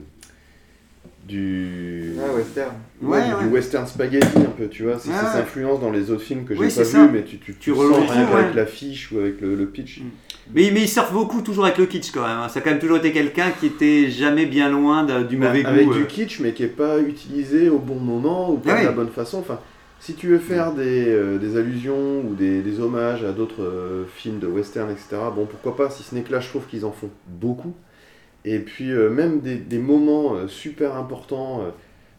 S4: du,
S6: Ah, western.
S4: Ouais,
S1: Ouais,
S4: du,
S1: ouais.
S4: western spaghetti un peu, tu vois. C'est influence dans les autres films que j'ai
S1: Oui,
S4: pas vu,
S1: ça.
S4: mais tu, tu,
S1: Tu
S4: tu sens
S1: retrouves,
S4: rien
S1: ouais.
S4: avec l'affiche ou avec le, le pitch.
S1: Mm. Mais, mais il surfe beaucoup toujours avec le kitsch quand même. hein. Ça a quand même toujours été quelqu'un qui était jamais bien loin de- du
S4: Bah,
S1: mauvais
S4: avec
S1: goût.
S4: du
S1: euh.
S4: kitsch, mais qui est pas utilisé au bon moment ou pas
S1: Ah
S4: de
S1: oui.
S4: la bonne façon. Enfin, Si tu veux faire des, euh, des allusions ou des, des hommages à d'autres euh, films de western, etc., bon, pourquoi pas, si ce n'est que là, je trouve qu'ils en font beaucoup. Et puis, euh, même des, des moments euh, super importants, euh,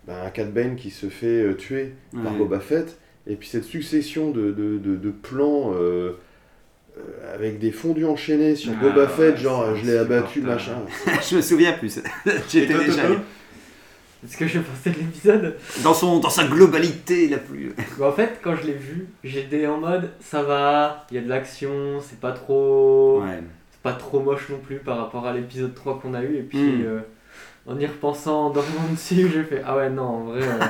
S4: ben, un Cat Bane qui se fait euh, tuer par. Boba Fett, et puis cette succession de, de, de, de plans euh, euh, avec des fondus enchaînés sur
S6: Ah,
S4: Boba Fett,
S6: ouais,
S4: genre je l'ai abattu, machin.
S1: je me souviens plus. J'étais déjà
S6: Toto
S1: allé.
S2: Ce que je pensais de l'épisode?
S1: dans, son, dans sa globalité la plus.
S2: Mais en fait, quand je l'ai vu, j'étais en mode ça va, il y a de l'action, c'est pas trop.
S1: Ouais.
S2: Pas trop moche non plus par rapport à l'épisode 3 qu'on a eu. Et puis,
S1: Mm.
S2: euh, en y repensant, en dormant dessus, j'ai fait Ah ouais, non, en vrai. euh,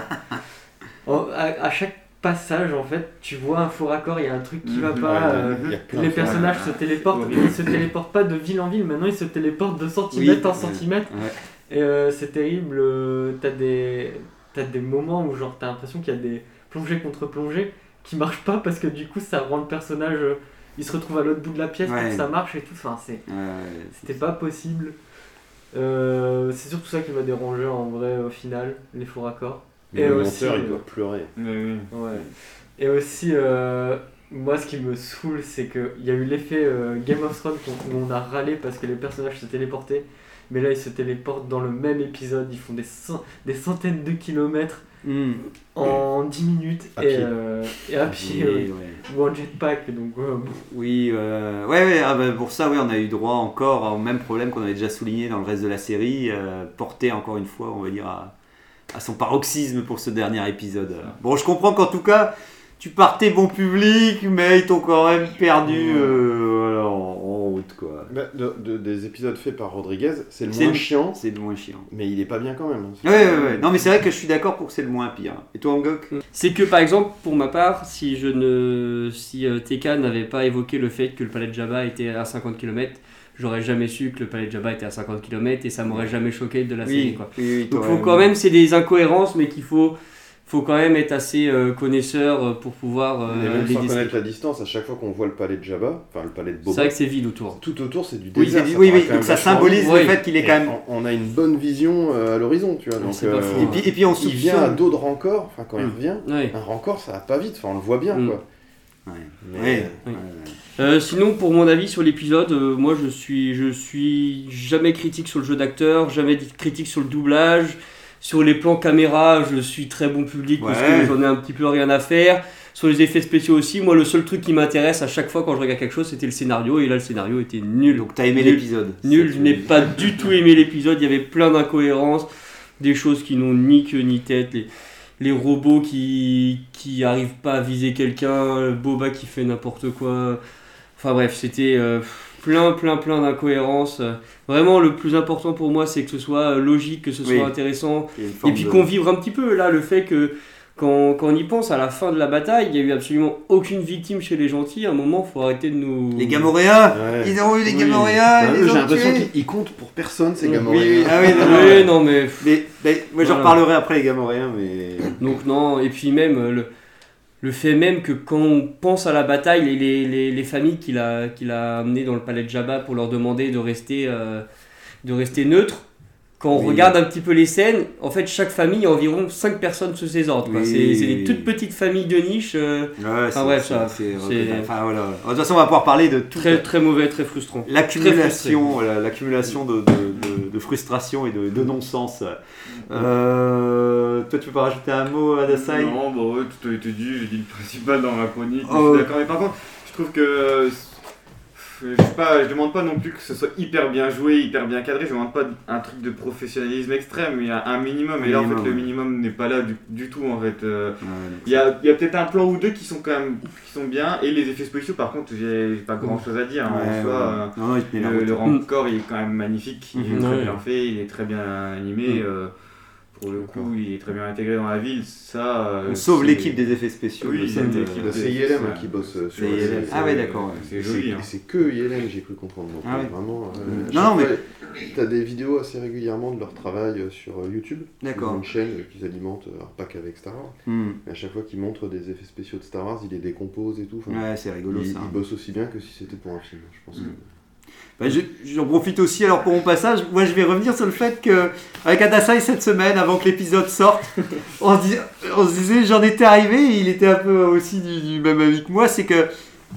S2: en- à, à chaque passage, en fait, tu vois un faux raccord, il y a un truc qui va
S6: Mhm,
S2: pas.
S6: ouais,
S2: euh, les personnages se téléportent, mais ils se téléportent pas de ville en ville, maintenant ils se téléportent de centimètre en centimètre.
S1: Ouais.
S2: Et euh, c'est terrible, euh, t'as des, t'as des moments où genre t'as l'impression qu'il y a des plongées contre plongées qui marchent pas parce que du coup ça rend le personnage, euh, il se retrouve à l'autre bout de la pièce pour
S1: Ouais.
S2: que ça marche et tout, enfin c'est,
S1: Ouais,
S2: c'était pas possible. Euh, c'est surtout ça qui m'a dérangé en vrai au final, les faux raccords.
S4: Mais
S2: Et
S4: le
S2: aussi,
S4: monteur, il
S2: euh,
S4: doit pleurer.
S6: Mais oui.
S2: Ouais. Et aussi, euh, moi, ce qui me saoule, c'est qu'il y a eu l'effet euh, Game of Thrones où où on a râlé parce que les personnages se téléportaient. Mais là, ils se téléportent dans le même épisode. Ils font des, cent- des centaines de kilomètres
S1: Hmm.
S2: en 10 minutes.
S4: À
S2: et, euh, et à pied,
S1: Oui,
S2: ouais.
S1: ouais.
S2: ou en jetpack. Donc, bon.
S1: Oui, euh, ouais, ouais, ah bah, pour ça, oui, on a eu droit encore au même problème qu'on avait déjà souligné dans le reste de la série, euh, porté encore une fois, on va dire, à, à son paroxysme pour ce dernier épisode. Bon, je comprends qu'en tout cas, tu partais bon public, mais ils t'ont quand même perdu en route, quoi.
S4: Bah, de- de- des épisodes faits par Rodriguez, c'est le
S1: C'est
S4: moins
S1: le-
S4: chiant,
S1: C'est le moins chiant.
S4: mais il est pas bien quand même. hein.
S1: Ouais, ouais, ouais. Non, mais c'est vrai que je suis d'accord pour que c'est le moins pire. Et toi, Angok
S3: C'est que par exemple, pour ma part, si je ne, si euh, TK n'avait pas évoqué le fait que le palais de Jabba était à 50 km, j'aurais jamais su que le palais de Jabba était à 50 km et ça m'aurait jamais choqué de la série. Quoi.
S1: oui, oui,
S3: Donc faut quand même, c'est des incohérences, mais qu'il faut, faut quand même être assez euh, connaisseur euh, pour pouvoir euh,
S4: Et même
S3: les
S4: sans
S3: déceler.
S4: connaître la distance, à chaque fois qu'on voit le palais de Jabba, enfin le palais de
S3: C'est
S4: Boba,
S3: vrai que c'est vide autour.
S4: tout autour c'est du
S1: Oui,
S4: désert.
S1: c'est-
S4: ça
S1: oui, oui,
S4: quand
S1: donc ça symbolise le
S3: Oui.
S1: fait qu'il est
S4: Et
S1: quand même.
S4: on, on a une bonne vision euh, à l'horizon, tu vois. Donc,
S3: c'est pas faux.
S1: Et puis, et puis on
S4: il vient à
S1: soupçonne.
S4: dos de rancor, enfin quand il
S1: Mm.
S4: revient, un rancor ça va pas vite, enfin on le voit bien
S3: Mm.
S4: quoi.
S1: Ouais.
S4: Mais,
S1: Ouais.
S3: Oui.
S1: Ouais.
S3: Euh, sinon, pour mon avis sur l'épisode, euh, moi je suis, je suis jamais critique sur le jeu d'acteur, jamais critique sur le doublage, sur les plans caméra, je suis très bon public parce que j'en ai un petit peu rien à faire. Sur les effets spéciaux aussi, moi le seul truc qui m'intéresse à chaque fois quand je regarde quelque chose, c'était le scénario. Et là le scénario était nul.
S1: Donc t'as aimé l'épisode.
S3: Nul, je n'ai pas du tout aimé l'épisode, il y avait plein d'incohérences, des choses qui n'ont ni queue ni tête, les, les robots qui qui arrivent pas à viser quelqu'un, Boba qui fait n'importe quoi. Enfin bref, c'était euh, plein plein plein d'incohérences. Vraiment le plus important pour moi c'est que ce soit euh, logique, que ce soit
S1: Oui.
S3: intéressant
S1: Il
S3: et puis
S1: de-
S3: qu'on vive un petit peu là le fait que quand, quand on y pense à la fin de la bataille, il y a eu absolument aucune victime chez les gentils. À un moment, faut arrêter de nous.
S1: Les Gamoréens
S4: Ouais.
S1: Ils ont eu les
S4: Oui.
S1: Gamoréens
S4: Bah, J'ai l'impression qu'ils ils comptent pour personne ces
S1: Oui,
S4: Gamoréens.
S1: oui, ah oui, non, non,
S3: Oui, non mais
S1: Mais, mais moi j'en reparlerai après les Gamoréens, mais.
S3: Donc non, et puis même le, le fait même que quand on pense à la bataille, les, les, les, les familles qu'il a, qu'il a amenées dans le palais de Jabba pour leur demander de rester, euh, de rester neutres, quand on
S1: Oui.
S3: regarde un petit peu les scènes, en fait chaque famille a environ 5 personnes sous ses ordres.
S1: Oui,
S3: c'est c'est des toutes petites familles de niche, euh,
S1: Ouais, c'est-
S3: bref,
S1: c'est-
S3: ça,
S1: c'est
S3: c'est-
S1: reconnaissable. Enfin voilà. De toute façon, on va pouvoir parler de tout.
S3: très, très mauvais, très frustrant.
S1: L'accumulation, voilà, l'accumulation de, de, de- frustration et de, de non-sens. Euh, toi, tu peux pas rajouter un mot, Adasai
S6: Non, bah ouais, tout a été dit, j'ai dit le principal dans ma chronique.
S1: Oh.
S6: Je suis d'accord, mais par contre, je trouve que. Euh, Je, sais pas, je demande pas non plus que ce soit hyper bien joué, hyper bien cadré, je demande pas un truc de professionnalisme extrême, mais il y a un minimum, et là en fait le minimum n'est pas là du, du tout en fait. euh,
S1: Ouais,
S6: Il y a, il y a peut-être un plan ou deux qui sont quand même qui sont bien, et les effets spéciaux par contre j'ai pas grand chose à dire. hein,
S1: ouais,
S6: en soi,
S1: ouais.
S6: euh,
S1: Non,
S6: le, le rancor il est quand même magnifique, il est
S1: Mhm.
S6: très bien fait, il est très bien animé. Euh, pour le coup, il est très bien intégré dans la ville. Ça, euh,
S1: On sauve l'équipe des effets spéciaux
S6: Oui,
S1: de
S6: c'est
S4: C'est ILM hein, qui bosse euh, sur
S1: ILM.
S4: série.
S1: Ah ouais, d'accord.
S6: C'est joli. hein.
S4: C'est que ILM, j'ai cru comprendre. Donc,
S1: Ah
S4: euh,
S1: ouais.
S4: Vraiment, euh,
S1: Non,
S4: chaque
S1: mais-
S4: fois, T'as des vidéos assez régulièrement de leur travail sur YouTube.
S1: D'accord.
S4: Ils ont une chaîne qu'ils alimentent, alors pas qu'avec Star Wars.
S1: hmm.
S4: Mais à chaque fois qu'ils montrent des effets spéciaux de Star Wars, ils les décomposent et tout. Enfin,
S1: Ouais, c'est rigolo
S4: ils,
S1: ça.
S4: ils bossent aussi bien que si c'était pour un film. Je pense
S1: Mm.
S4: que
S1: Bah, je- J'en profite aussi alors pour mon passage. Moi, je vais revenir sur le fait que avec Adasai cette semaine, avant que l'épisode sorte, on se, dis- on se disait, j'en étais arrivé. et il était un peu aussi du, du même avis que moi. C'est que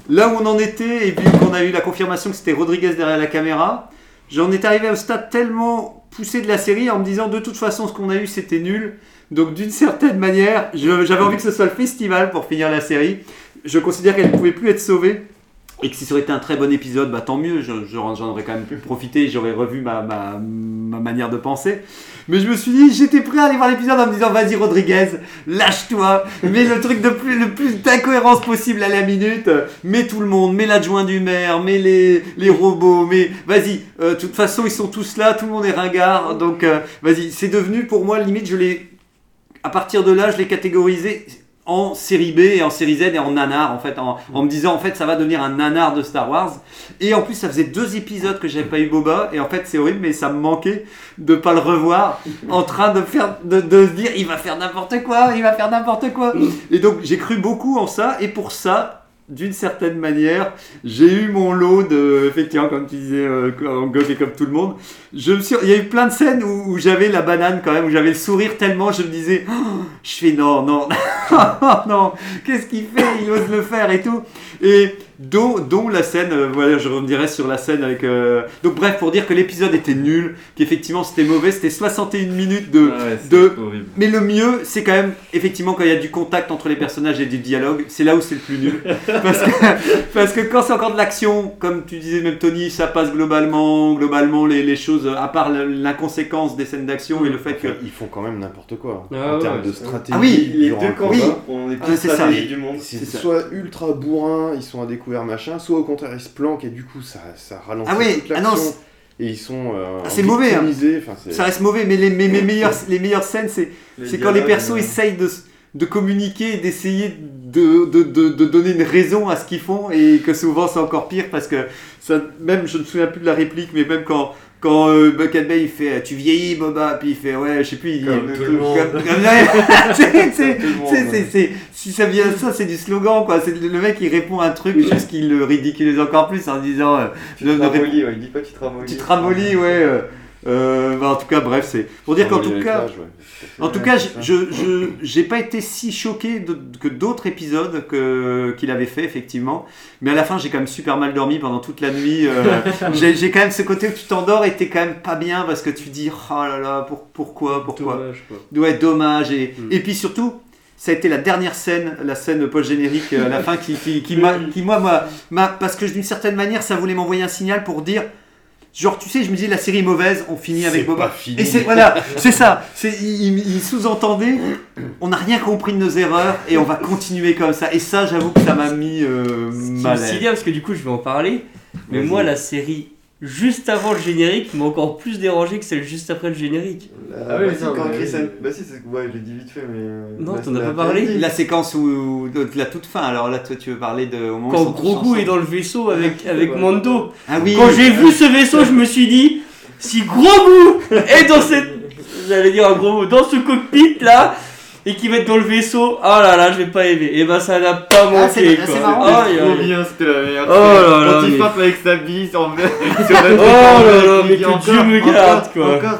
S1: là où on en était et puis qu'on a eu la confirmation que c'était Rodriguez derrière la caméra, j'en étais arrivé au stade tellement poussé de la série en me disant de toute façon ce qu'on a eu c'était nul. Donc d'une certaine manière, j'avais envie que ce soit le festival pour finir la série. Je considère qu'elle ne pouvait plus être sauvée. Et que si ça aurait été un très bon épisode, bah tant mieux, je- je- j'en aurais quand même pu profiter, j'aurais revu ma, ma, ma manière de penser. Mais je me suis dit, j'étais prêt à aller voir l'épisode en me disant, vas-y Rodriguez, lâche-toi, mets le truc de plus, le plus d'incohérence possible à la minute, mets tout le monde, mets l'adjoint du maire, mets les, les robots, mais vas-y, euh, de toute façon ils sont tous là, tout le monde est ringard, donc euh, vas-y, c'est devenu pour moi, limite, je l'ai, à partir de là, je l'ai catégorisé en série B et en série Z et en nanar en fait en, me disant en fait ça va devenir un nanar de Star Wars. Et en plus ça faisait deux épisodes que j'avais pas eu Boba et en fait c'est horrible mais ça me manquait de pas le revoir en train de faire de, de se dire il va faire n'importe quoi il va faire n'importe quoi. Et donc j'ai cru beaucoup en ça et pour ça d'une certaine manière, j'ai eu mon lot de, effectivement, comme tu disais, euh, en Gog et comme tout le monde. Je me suis, il y a eu plein de scènes où, où j'avais la banane quand même, où j'avais le sourire tellement, je me disais, Oh, je fais non, non, non, qu'est-ce qu'il fait Il ose le faire et tout. Et dont, dont la scène, euh, voilà, je reviendrai sur la scène avec. euh, Donc bref, pour dire que l'épisode était nul, qu'effectivement c'était mauvais, c'était 61 minutes de,
S6: Ah ouais,
S1: de,
S6: horrible.
S1: mais le mieux, c'est quand même, effectivement, quand il y a du contact entre les personnages et du dialogue, c'est là où c'est le plus nul. Parce que, parce que quand c'est encore de l'action, comme tu disais même Tony, ça passe globalement, globalement les, les choses, à part l'inconséquence des scènes d'action et le fait que...
S4: Enfin, ils font quand même n'importe quoi.
S3: Ah
S4: en
S3: ouais,
S4: termes de stratégie.
S1: Ah oui,
S6: Les deux
S4: le
S6: camps
S4: combat.
S6: ont les
S1: Ah, ça.
S6: du monde.
S4: C'est soit ultra bourrin, ils sont à découvert machin, soit au contraire ils se planquent et du coup ça, ça ralentit
S1: Ah oui,
S4: toute
S1: ah non,
S4: et ils sont euh,
S1: Ah, c'est mauvais, hein.
S4: victimisés, enfin, c'est-
S1: Ça reste mauvais, mais les, mes, mes meilleures, les meilleures scènes, c'est c'est quand les persos essayent de, de communiquer et d'essayer de, de, de, de donner une raison à ce qu'ils font et que souvent c'est encore pire parce que ça, même je ne me souviens plus de la réplique mais même quand quand euh, Bucket Bay il fait tu vieillis Boba puis il fait ouais je sais plus il
S2: Comme tout
S6: Tout le monde,
S1: si ça vient ça c'est du slogan quoi. C'est le mec il répond un truc juste qu'il le ridiculise encore plus en disant euh,
S6: Tu te ramollis, ouais, il dit pas tu te ramollis.
S1: tu te ramollis ouais euh, euh, bah, en tout cas bref c'est pour dire qu'en tout cas en tout cas, je j'ai pas été si choqué de- que d'autres épisodes que qu'il avait fait effectivement, mais à la fin j'ai quand même super mal dormi pendant toute la nuit. euh, j'ai quand même ce côté où tu t'endors et t'es quand même pas bien parce que tu dis oh là là pour- pourquoi pourquoi?
S3: Dommage, quoi.
S1: ouais dommage et
S3: Mm.
S1: et puis surtout ça a été la dernière scène, la scène post générique à la fin qui qui, qui m'a qui moi parce que d'une certaine manière ça voulait m'envoyer un signal pour dire Genre, tu sais, je me dis, la série est mauvaise, on finit avec
S4: C'est
S1: Boba.
S4: pas fini.
S1: Et c'est, voilà, c'est ça. C'est, il, sous-entendait, on n'a rien compris de nos erreurs et on va continuer comme ça. Et ça, j'avoue que ça m'a mis euh, mal. à l'aise.
S3: sidère, parce que du coup, je vais en parler. Mais moi, la série juste avant le générique m'a encore plus dérangé que celle juste après le générique.
S6: Ah
S2: oui,
S6: bah si, quand Chris Bah si, c'est- ouais, je l'ai dit vite fait, mais. euh,
S3: Non,
S6: bah,
S3: t'en as pas parlé.
S1: La séquence où, de la toute fin, alors là, toi, tu veux parler de. Au moment
S3: Quand Grogu est dans le vaisseau avec, avec
S6: Ouais.
S3: Mando.
S1: Ah oui.
S3: Quand j'ai vu ce vaisseau, je me suis dit, si Grogu est dans cette. J'allais dire un gros mot, dans ce cockpit là, et qu'il va être dans le vaisseau, oh là là, je vais pas aimer. Et ben ça n'a pas
S1: Ah,
S3: manqué
S1: c'est-
S3: quoi.
S1: c'est marrant.
S6: C'était trop bien, c'était la meilleure.
S3: Oh là là,
S6: Quand il
S3: mais-
S6: frappe avec sa bille sur sur
S3: Oh là là, mais que Dieu me garde, quoi.
S6: Encore.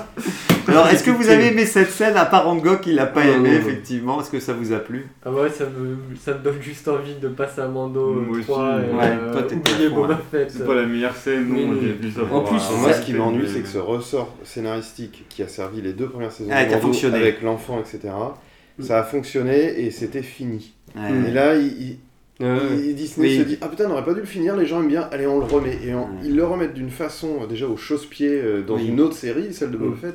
S1: Alors, est-ce que vous avez aimé cette scène à part Angok qui l'a pas
S3: Non,
S1: aimé, effectivement? Est-ce que ça vous a plu?
S2: Ah ouais, ça me, ça me donne juste envie de passer à Mando
S6: Moi aussi.
S2: 3 et
S1: Ouais,
S2: euh,
S1: toi,
S2: oublier Boba Fett.
S6: C'est pas la meilleure scène, non, j'ai vu ça.
S3: En plus,
S4: moi, ce qui m'ennuie, c'est que ce ressort scénaristique qui a servi les deux premières saisons
S1: Ah,
S4: de
S1: qui
S4: Mando avec l'enfant, etc., ça a fonctionné et c'était fini.
S1: Ouais.
S4: Et là, il, il-
S3: Ouais, ouais.
S4: il- Disney
S1: Oui.
S4: se dit Ah putain, on n'aurait pas dû le finir, les gens aiment bien, allez, on le remet. Et on-
S1: Ouais.
S4: ils le remettent d'une façon, déjà au chausse-pied, euh, dans
S1: Oui.
S4: une autre série, celle de Boba
S3: Mm.
S4: Fett.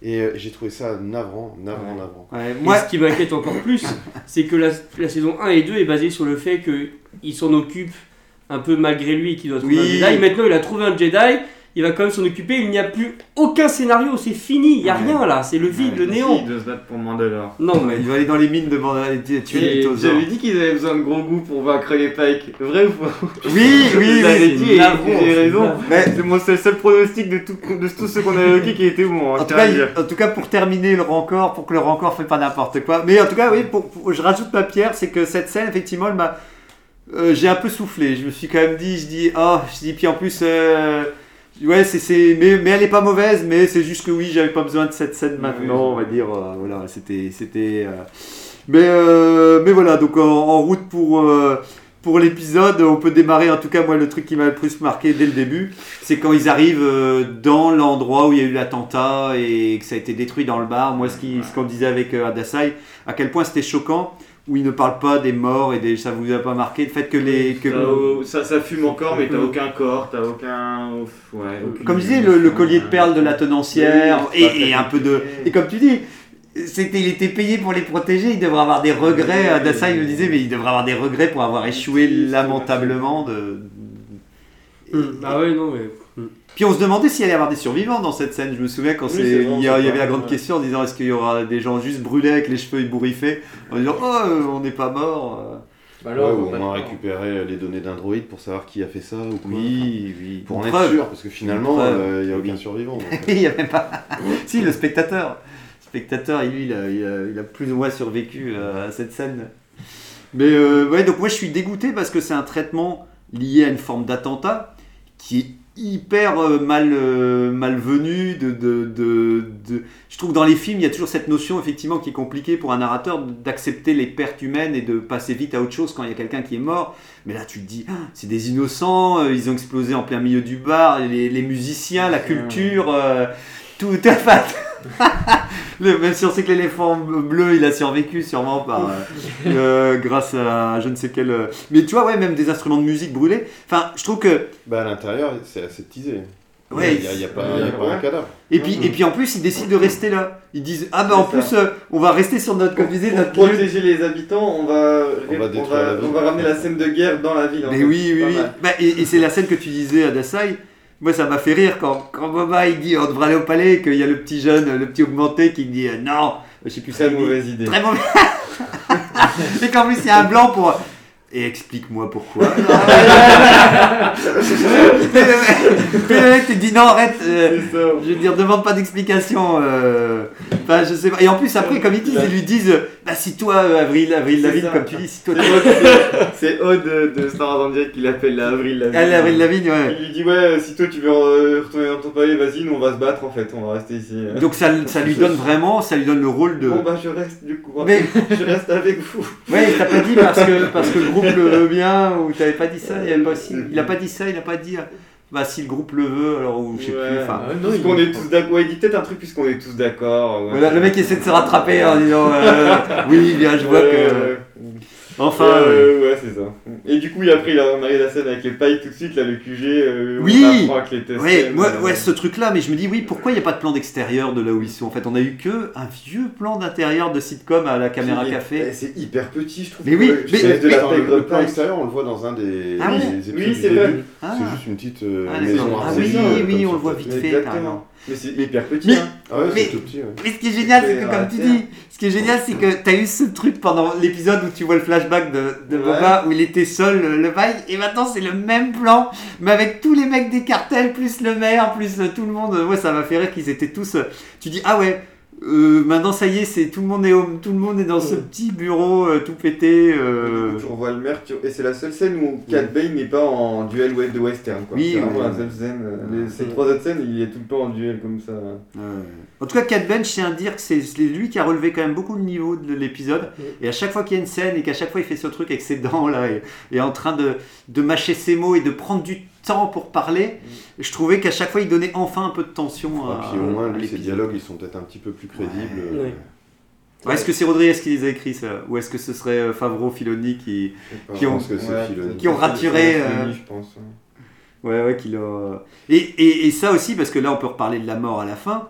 S4: Et euh, j'ai trouvé ça navrant, navrant,
S3: Ouais.
S4: navrant.
S1: Ouais,
S3: Et
S1: moi,
S3: ce qui m'inquiète encore plus, c'est que la, la saison 1 et 2 est basée sur le fait qu'il s'en occupe un peu malgré lui qu'il doit trouver
S1: Oui.
S3: un Jedi. Maintenant, il a trouvé un Jedi, il va quand même s'en occuper. Il n'y a plus aucun scénario, c'est fini, il n'y a
S1: Ouais.
S3: rien là, c'est le vide, le néant.
S6: Il doit se battre pour Mandalore.
S3: Non, mais
S1: il va aller dans les mines de Mandalore et tuer les.
S6: J'avais dit qu'ils avaient besoin de gros goût pour vaincre les Pikes. Vrai ou faux?
S1: Oui, oui, oui.
S6: j'ai raison. C'est mon seul, pronostic de, tout, de ceux qu'on a évoqués qui était bon. hein,
S1: En tout, cas, en tout cas, pour terminer le rencor, pour que le rencor fait pas n'importe quoi. Mais en tout cas, oui, pour, pour- je rajoute ma pierre, c'est que cette scène, effectivement, elle m'a. euh, j'ai un peu soufflé. Je me suis quand même dit, je dis, ah, je dis, puis en plus, euh, ouais, c'est, c'est, mais, mais elle est pas mauvaise, mais c'est juste que oui, j'avais pas besoin de cette scène maintenant, on va dire, euh, voilà, c'était, c'était, euh, mais, euh, mais voilà, donc en, en route pour, pour l'épisode, on peut démarrer. En tout cas, moi, le truc qui m'a le plus marqué dès le début, c'est quand ils arrivent dans l'endroit où il y a eu l'attentat et que ça a été détruit dans le bar. Moi, ce, qui, ce qu'on disait avec Adasai, à quel point c'était choquant, où ils ne parlent pas des morts et des, ça vous a pas marqué, le fait que les. Que,
S6: Ça, ça fume encore, mais t'as aucun corps, t'as aucun. Ouais, aucune
S1: comme je disais, le, le collier de perles de la tenancière
S6: Oui,
S1: et, et un peu de. Et comme tu dis, c'était, il était payé pour les protéger, il devrait avoir des regrets. Adasai me disait, mais il devrait avoir des regrets pour avoir échoué lamentablement de.
S3: Ah ouais, non, mais.
S1: Puis on se demandait s'il allait y avoir des survivants dans cette scène. Je me souviens quand
S6: Oui,
S1: c'est, il y, a-
S6: c'est
S1: il y avait la grande
S6: ouais.
S1: question en disant est-ce qu'il y aura des gens juste brûlés avec les cheveux ébouriffés en disant oh euh, on n'est pas mort. euh.
S2: Bah
S4: Ouais,
S2: on de corps.
S4: récupérer les données d'un droïde pour savoir qui a fait ça ou quoi.
S1: Oui, oui.
S4: Pour en être sûr, parce que finalement, il n'y a aucun
S1: Oui.
S4: survivant.
S1: il n'y a même pas. si, le spectateur. Le spectateur, lui, il a, il a- il a plus ou moins survécu euh, à cette scène. Mais euh, ouais, donc moi je suis dégoûté parce que c'est un traitement lié à une forme d'attentat qui est hyper euh, mal, euh, malvenu. De, de, de, de- Je trouve que dans les films, il y a toujours cette notion effectivement qui est compliquée pour un narrateur d'accepter les pertes humaines et de passer vite à autre chose quand il y a quelqu'un qui est mort. Mais là, tu te dis, Ah, c'est des innocents, euh, ils ont explosé en plein milieu du bar, les, les musiciens, la culture, euh, tout. Le- même si on sait que l'éléphant bleu, il a survécu sûrement par, euh, euh, grâce à je ne sais quel. euh, Mais tu vois, ouais, même des instruments de musique brûlés. Enfin, je trouve que.
S4: Bah, à l'intérieur, c'est assez teasé.
S1: Ouais,
S4: il n'y a, il y a pas, il y a pas un cadavre.
S1: Et puis, et puis en plus, ils décident de rester là. Ils disent Ah, ben en
S6: C'est
S1: plus, euh, on va rester sur notre, comme tu disais,
S6: Pour
S1: notre lieu.
S6: protéger les habitants, on va,
S4: On va
S6: on
S4: détruire
S6: va,
S4: la ville.
S6: on va ramener la scène de guerre dans la ville. en
S1: Mais
S6: fait.
S1: oui, oui,
S6: Pas
S1: oui.
S6: mal.
S1: Bah, et et c'est la scène que tu disais à Dasai. Moi, ça m'a fait rire quand, quand il dit on devrait aller au palais et qu'il y a le petit jeune, le petit augmenté qui dit euh, non, je sais plus
S6: Très
S1: dit.
S6: mauvaise idée.
S1: Très mauvais. et qu'en plus, il y a un blanc pour. Et explique-moi pourquoi. Puis le mec te dit non, arrête. euh, je veux dire, demande pas d'explication. euh, je sais pas. Et en plus, après, comme ils disent, ils lui disent euh, bah, si toi, euh, Avril, Avril Lavigne, comme tu dis, si toi,
S6: C'est
S1: tu
S6: Aude, c'est- C'est Aude de, Star Wars en direct qui l'appelle la Avril Lavigne.
S1: Elle, Avril Lavigne, ouais.
S6: Il lui dit ouais, si toi tu veux retourner dans ton palais, vas-y, nous on va se battre en fait, on va rester ici.
S1: Donc ça, ça lui donne vraiment, ça lui donne le rôle de.
S6: Bon bah je reste du coup,
S1: Mais-
S6: je reste avec vous.
S1: Ouais, t'as pas dit parce que, parce que le groupe le veut bien, ou t'avais pas dit ça, il, avait pas, si- il a pas dit ça, il a pas dit, euh, bah si le groupe le veut, alors ou je sais plus, enfin.
S2: Ah, non,
S6: Puisqu'on
S2: il-
S6: est tous d'accord, ouais, il dit peut-être un truc puisqu'on est tous d'accord. ouais.
S1: Voilà, le mec essaie de se rattraper en disant, euh, oui, bien, je vois
S6: Ouais,
S1: que.
S6: Ouais.
S1: Enfin, ouais.
S6: Euh, ouais, c'est ça. Et du coup, il après, il a remarqué la scène avec les pailles tout de suite, là, le QG. euh,
S1: Oui.
S6: on apprend avec les tests.
S1: Ouais,
S6: euh,
S1: ouais, ce truc-là, mais je me dis, oui, pourquoi il n'y a pas de plan d'extérieur de là où ils sont En fait, on a eu que un vieux plan d'intérieur de sitcom à la caméra
S6: est-
S1: café.
S6: eh, C'est hyper petit, je trouve.
S1: Mais oui,
S6: que
S1: mais-
S6: c'est de
S4: Mais
S6: la
S4: le, plan extérieur, on le voit dans un des,
S1: Ah oui.
S4: des épisodes
S6: Oui,
S4: du
S6: c'est vrai.
S1: Ah.
S4: C'est juste une petite euh,
S1: Ah,
S4: maison.
S1: Ah oui, oui, on le voit vite fait,
S6: Exactement.
S1: carrément.
S6: Mais c'est hyper petit.
S1: Mais-
S6: hein.
S4: Ah ouais,
S1: Mais-
S4: c'est tout petit. ouais.
S1: Mais ce qui est génial, c'est que comme tu dis, ce qui est génial, c'est que tu as eu ce truc pendant l'épisode où tu vois le flashback de, de
S6: Ouais.
S1: Boba où il était seul, le, le bail, et maintenant c'est le même plan, mais avec tous les mecs des cartels, plus le maire, plus euh, tout le monde. Ouais, ça m'a fait rire qu'ils étaient tous. euh, Tu dis, ah ouais. Euh, maintenant ça y est, c'est tout le monde est au- tout le monde est dans ce petit bureau euh, tout pété. euh,
S6: coup, tu revois le maire, tu- et c'est la seule scène où Cat Bane n'est pas en duel ouais, de western. Quoi.
S1: Oui,
S6: c'est vraiment la seule scène. euh, Ces trois autres scènes, il est tout le temps en duel comme ça.
S1: En tout cas, Cat Bench, je tiens à dire que c'est c'est lui qui a relevé quand même beaucoup le niveau de l'épisode. Et à chaque fois qu'il y a une scène et qu'à chaque fois il fait ce truc avec ses dents là et, et en train de, de mâcher ses mots et de prendre du temps pour parler, je trouvais qu'à chaque fois il donnait enfin un peu de tension
S4: Et
S1: à,
S4: puis au moins, lui, ses dialogues, ils sont peut-être un petit peu plus crédibles. euh,
S3: Ouais.
S1: Ouais, est-ce que c'est Rodriguez qui les a écrits ça Ou est-ce que ce serait euh, Favreau, Filoni qui. Qui ont-
S4: Filoni.
S1: qui raturé, euh,
S6: je pense. ouais.
S1: Ouais, ouais, qui l'a. Et, et, et ça aussi, parce que là on peut reparler de la mort à la fin.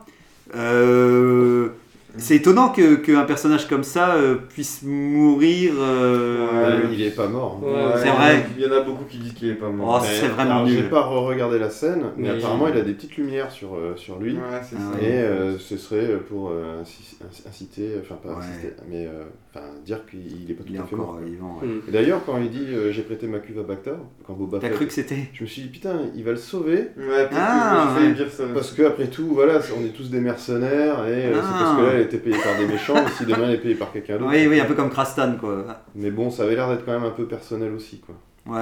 S1: Euh, c'est étonnant que- qu'un personnage comme ça euh, puisse mourir. euh,
S4: Ouais, il est pas mort.
S3: Ouais,
S1: c'est vrai.
S6: Il y en a beaucoup qui disent qu'il est pas mort.
S1: Oh,
S4: Mais-
S1: c'est vraiment
S4: alors, J'ai
S1: nul.
S4: pas re-regardé la scène, mais,
S3: Mais-
S4: apparemment il a des petites lumières sur, euh, sur lui.
S6: Ouais, c'est
S1: Ah
S6: ça.
S4: Et euh, ce serait pour euh, inci- inci- inciter, enfin pas
S1: Ouais.
S4: inciter, mais euh, enfin dire qu'il est pas tout
S1: Il est
S4: à fait
S1: encore
S4: mort. quoi.
S1: vivant. ouais.
S3: Mm.
S4: Et d'ailleurs, quand il dit euh, j'ai prêté ma cuve à Bacta, quand Boba
S1: T'as
S4: Fett,
S1: cru que c'était?
S4: je me suis dit putain, il va le sauver.
S6: Ouais, peut-être
S1: Ah,
S6: que j'ai failli
S1: ouais.
S6: dire ça.
S4: Parce que après tout, voilà, on est tous des mercenaires et euh, c'est
S1: Ah.
S4: parce que là était payée par des méchants, si demain elle est payée par quelqu'un d'autre.
S1: Oui, oui, un peu comme Krastan quoi.
S4: Mais bon, ça avait l'air d'être quand même un peu personnel aussi, quoi.
S1: Ouais,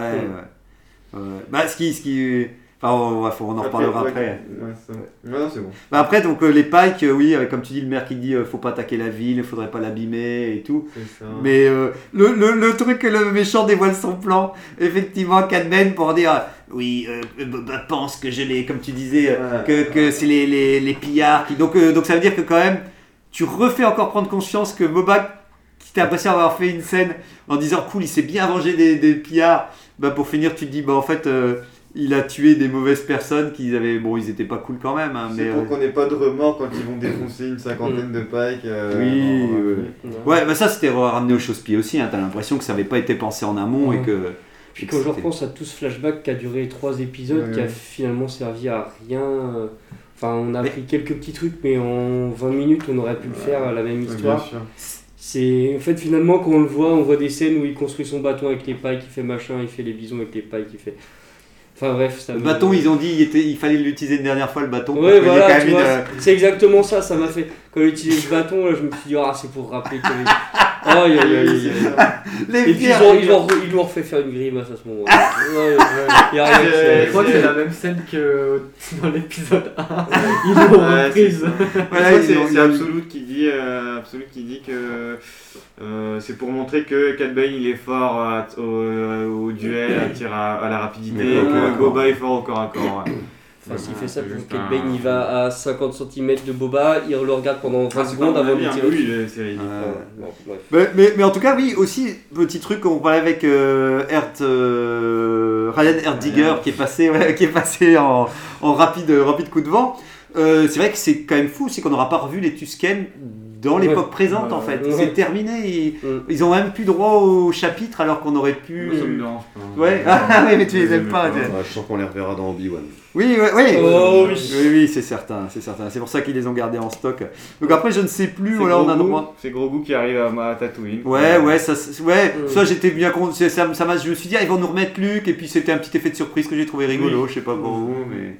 S1: ouais. ouais. Bah, ce qui. Ce qui... Enfin, on, ouais, faut- on en reparlera
S6: ouais,
S1: après.
S6: ouais, ouais, non, c'est bon.
S1: Bah après, donc euh, les pikes, euh, oui, avec, comme tu dis, le maire qui dit euh, faut pas attaquer la ville, il faudrait pas l'abîmer et tout.
S6: Ça.
S1: Mais euh, le, le, le truc que le méchant dévoile son plan, effectivement, Cadman pour dire oui, euh, euh, Boba pense que je l'ai, comme tu disais, que, que c'est les, les, les pillards qui. Donc, euh, donc ça veut dire que quand même, tu refais encore prendre conscience que Boba, qui t'a l'impression d'avoir fait une scène en disant cool, il s'est bien vengé des, des pillards, bah pour finir, tu te dis bah en fait. euh, il a tué des mauvaises personnes qui avaient bon ils étaient pas cool quand même hein,
S6: C'est
S1: mais
S6: pour
S1: euh,
S6: qu'on n'ait pas de remords quand ils vont défoncer une cinquantaine de pikes. euh,
S1: Oui. Ouais, bah ça c'était ramené au chausse-pied aussi. Hein. T'as l'impression que ça avait pas été pensé en amont et que.
S3: Puis
S1: et
S3: quand je repense à tout ce flashback qui a duré trois épisodes,
S6: Ouais,
S3: qui a finalement servi à rien. Enfin, on a appris quelques petits trucs, mais en 20 minutes, on aurait pu le faire, la même histoire. C'est en fait finalement quand on le voit, on voit des scènes où il construit son bâton avec les pailles, il fait machin, il fait les bisons avec les pailles, il fait. Enfin bref, ça
S1: Le bâton, ils ont dit il, était, il fallait l'utiliser une dernière fois le bâton.
S3: Ouais, voilà,
S1: une, euh,
S3: c'est exactement ça, ça m'a fait. Quand j'ai utilisé ce bâton, là, je me suis dit, ah, c'est pour rappeler que. Aïe, aïe, aïe, aïe, aïe.
S1: Les
S3: Et puis ils
S1: pierres,
S3: ont,
S1: les
S3: ils, ont, ils lui ont refait faire une grimace à ce moment-là. Y a rien
S2: Je crois que c'est la même scène que dans l'épisode 1. Ils l'ont
S6: Ouais,
S2: reprise.
S6: C'est Absolute qui dit, euh, Absolute qui dit que euh, c'est pour montrer que Cat Bane il est fort à- au, au duel, à tir à, à la rapidité, et que. Boba est fort au corps à corps.
S3: Enfin, s'il fait ça
S6: C'est
S3: pour
S6: un-
S3: Bane, il va à 50 cm de Boba, il le regarde pendant 20
S6: Ah, c'est
S3: secondes avant de tirer.
S6: mais oui, c'est ridicule.
S3: Bon.
S1: Mais, mais, mais en tout cas, oui, aussi, petit truc qu'on parlait avec euh, Ert, euh, Ryan Erdiger qui est passé, ouais, qui est passé en, en rapide, rapide coup de vent. Euh, c'est vrai que c'est quand même fou aussi qu'on n'aura pas revu les Tusken dans
S3: Ouais.
S1: l'époque présente
S6: Ouais.
S1: en fait.
S3: Ouais.
S1: C'est terminé. Ils,
S3: Mm.
S1: ils ont même plus droit au chapitre alors qu'on aurait pu.
S6: Moi, ça me dérange pas.
S1: Ouais, ah ouais, mais tu les aimes pas.
S4: Ouais, je sens qu'on les reverra dans Obi-Wan.
S1: Oui, oui, oui.
S3: Oh, oui.
S1: oui, oui, c'est certain, c'est certain. C'est pour ça qu'ils les ont gardés en stock. Donc après, je ne sais plus.
S6: C'est
S1: Voilà, on a droit.
S6: C'est Grogu qui arrive à, à Tatooine.
S1: Ouais, ouais, ça, ouais,
S3: Mm.
S1: ça j'étais bien con. c'est- Ça, ça m'a, je me suis dit, ah, ils vont nous remettre Luke, et puis c'était un petit effet de surprise que j'ai trouvé rigolo. Je sais pas pour vous, mais.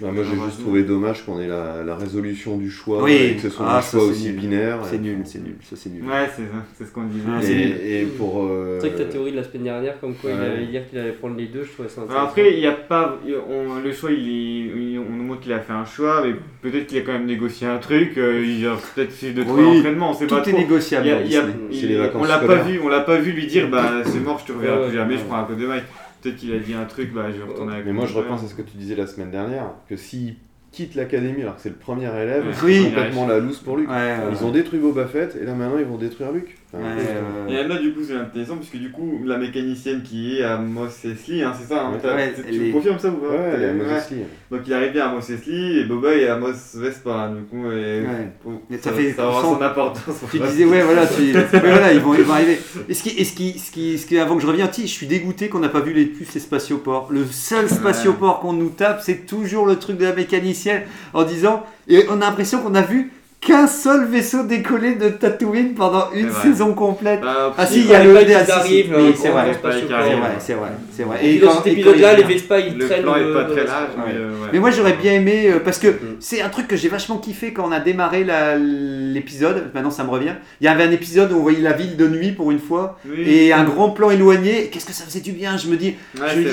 S4: Bah, moi, j'ai
S6: Ah,
S4: juste
S6: bah,
S4: trouvé dommage qu'on ait la, la résolution du choix
S1: Oui.
S4: et que ce soit
S1: Ah,
S4: un
S1: ça,
S4: choix aussi
S1: nul.
S4: binaire.
S1: C'est nul, c'est nul, ça c'est nul.
S6: Ouais, c'est ça, c'est ce qu'on disait.
S1: Ah.
S4: Et, et pour. euh,
S3: C'est vrai que ta théorie de la semaine dernière, comme quoi il
S4: Ouais.
S3: allait dire qu'il allait prendre les deux, je trouvais ça
S6: Alors
S3: intéressant.
S6: après, il y a pas, il- on- le choix, il est, il- on nous montre qu'il a fait un choix, mais peut-être qu'il a quand même négocié un truc. euh, il a peut-être fait deux trois
S1: Oui,
S6: entraînements, on sait
S1: Tout
S6: pas
S1: est
S6: trop.
S1: négociable
S6: Il y a-
S1: dans
S6: il y a-
S1: Disney.
S6: il-
S4: C'est les vacances
S6: on l'a pas vu, on l'a pas vu lui dire bah c'est mort, je te reverrai plus jamais, je prends un coup de maille. Peut-être qu'il a dit un truc, bah je vais retourner avec
S4: Mais moi, je repense à ce que tu disais la semaine dernière, que s'il quitte l'académie alors que c'est le premier élève,
S1: Oui.
S4: c'est complètement la loose pour.
S1: Ouais, ouais,
S4: Ils ont détruit Boba Fett et là maintenant ils vont détruire Luke.
S1: Ouais,
S4: euh,
S6: Et là, du coup, c'est intéressant, puisque du coup, la mécanicienne qui est à Mos Eisley, hein, c'est ça, hein,
S4: Ouais,
S6: t'as-
S1: ouais,
S6: tu
S1: est-
S6: confirmes ça ou pas
S4: Ouais, elle est à
S6: Ouais.
S4: Mos Eisley.
S6: Donc il arrive bien à Mos Eisley, et Boba est à Mos Vespa, du coup, et...
S1: Ouais.
S6: Bon,
S1: Mais ça
S6: ça,
S1: fait-
S6: ça aura son importance.
S1: Tu disais, ouais, voilà, tu... ouais, voilà ils, vont, ils vont arriver. Et ce qui, et ce qui, ce qui, ce qui- avant que je revienne, je suis dégoûté qu'on n'a pas vu les plus les spatioports. Le seul spatioport qu'on nous tape, c'est toujours le truc de la mécanicienne en disant, et on a l'impression qu'on a vu qu'un seul vaisseau décoller de Tatooine pendant une saison complète.
S6: Bah,
S1: Ah si,
S3: Il
S1: y a le EDA,
S3: là,
S1: Oui,
S3: en
S1: c'est vrai.
S6: C'est vrai,
S1: c'est vrai, c'est vrai.
S3: Et dans cet épisode-là,
S1: il
S3: les Vespa ils
S6: le
S3: traînent.
S6: plan est
S3: euh,
S6: pas
S3: dans
S6: très
S3: le-
S6: large, mais euh, ouais.
S1: Mais moi j'aurais bien aimé euh, parce que
S3: Mm.
S1: c'est un truc que j'ai vachement kiffé quand on a démarré l'épisode. Maintenant ça me revient. Il y avait un épisode où on voyait la ville de nuit pour une fois
S6: Oui.
S1: et un grand plan éloigné. Qu'est-ce que ça faisait du bien? Je me dis,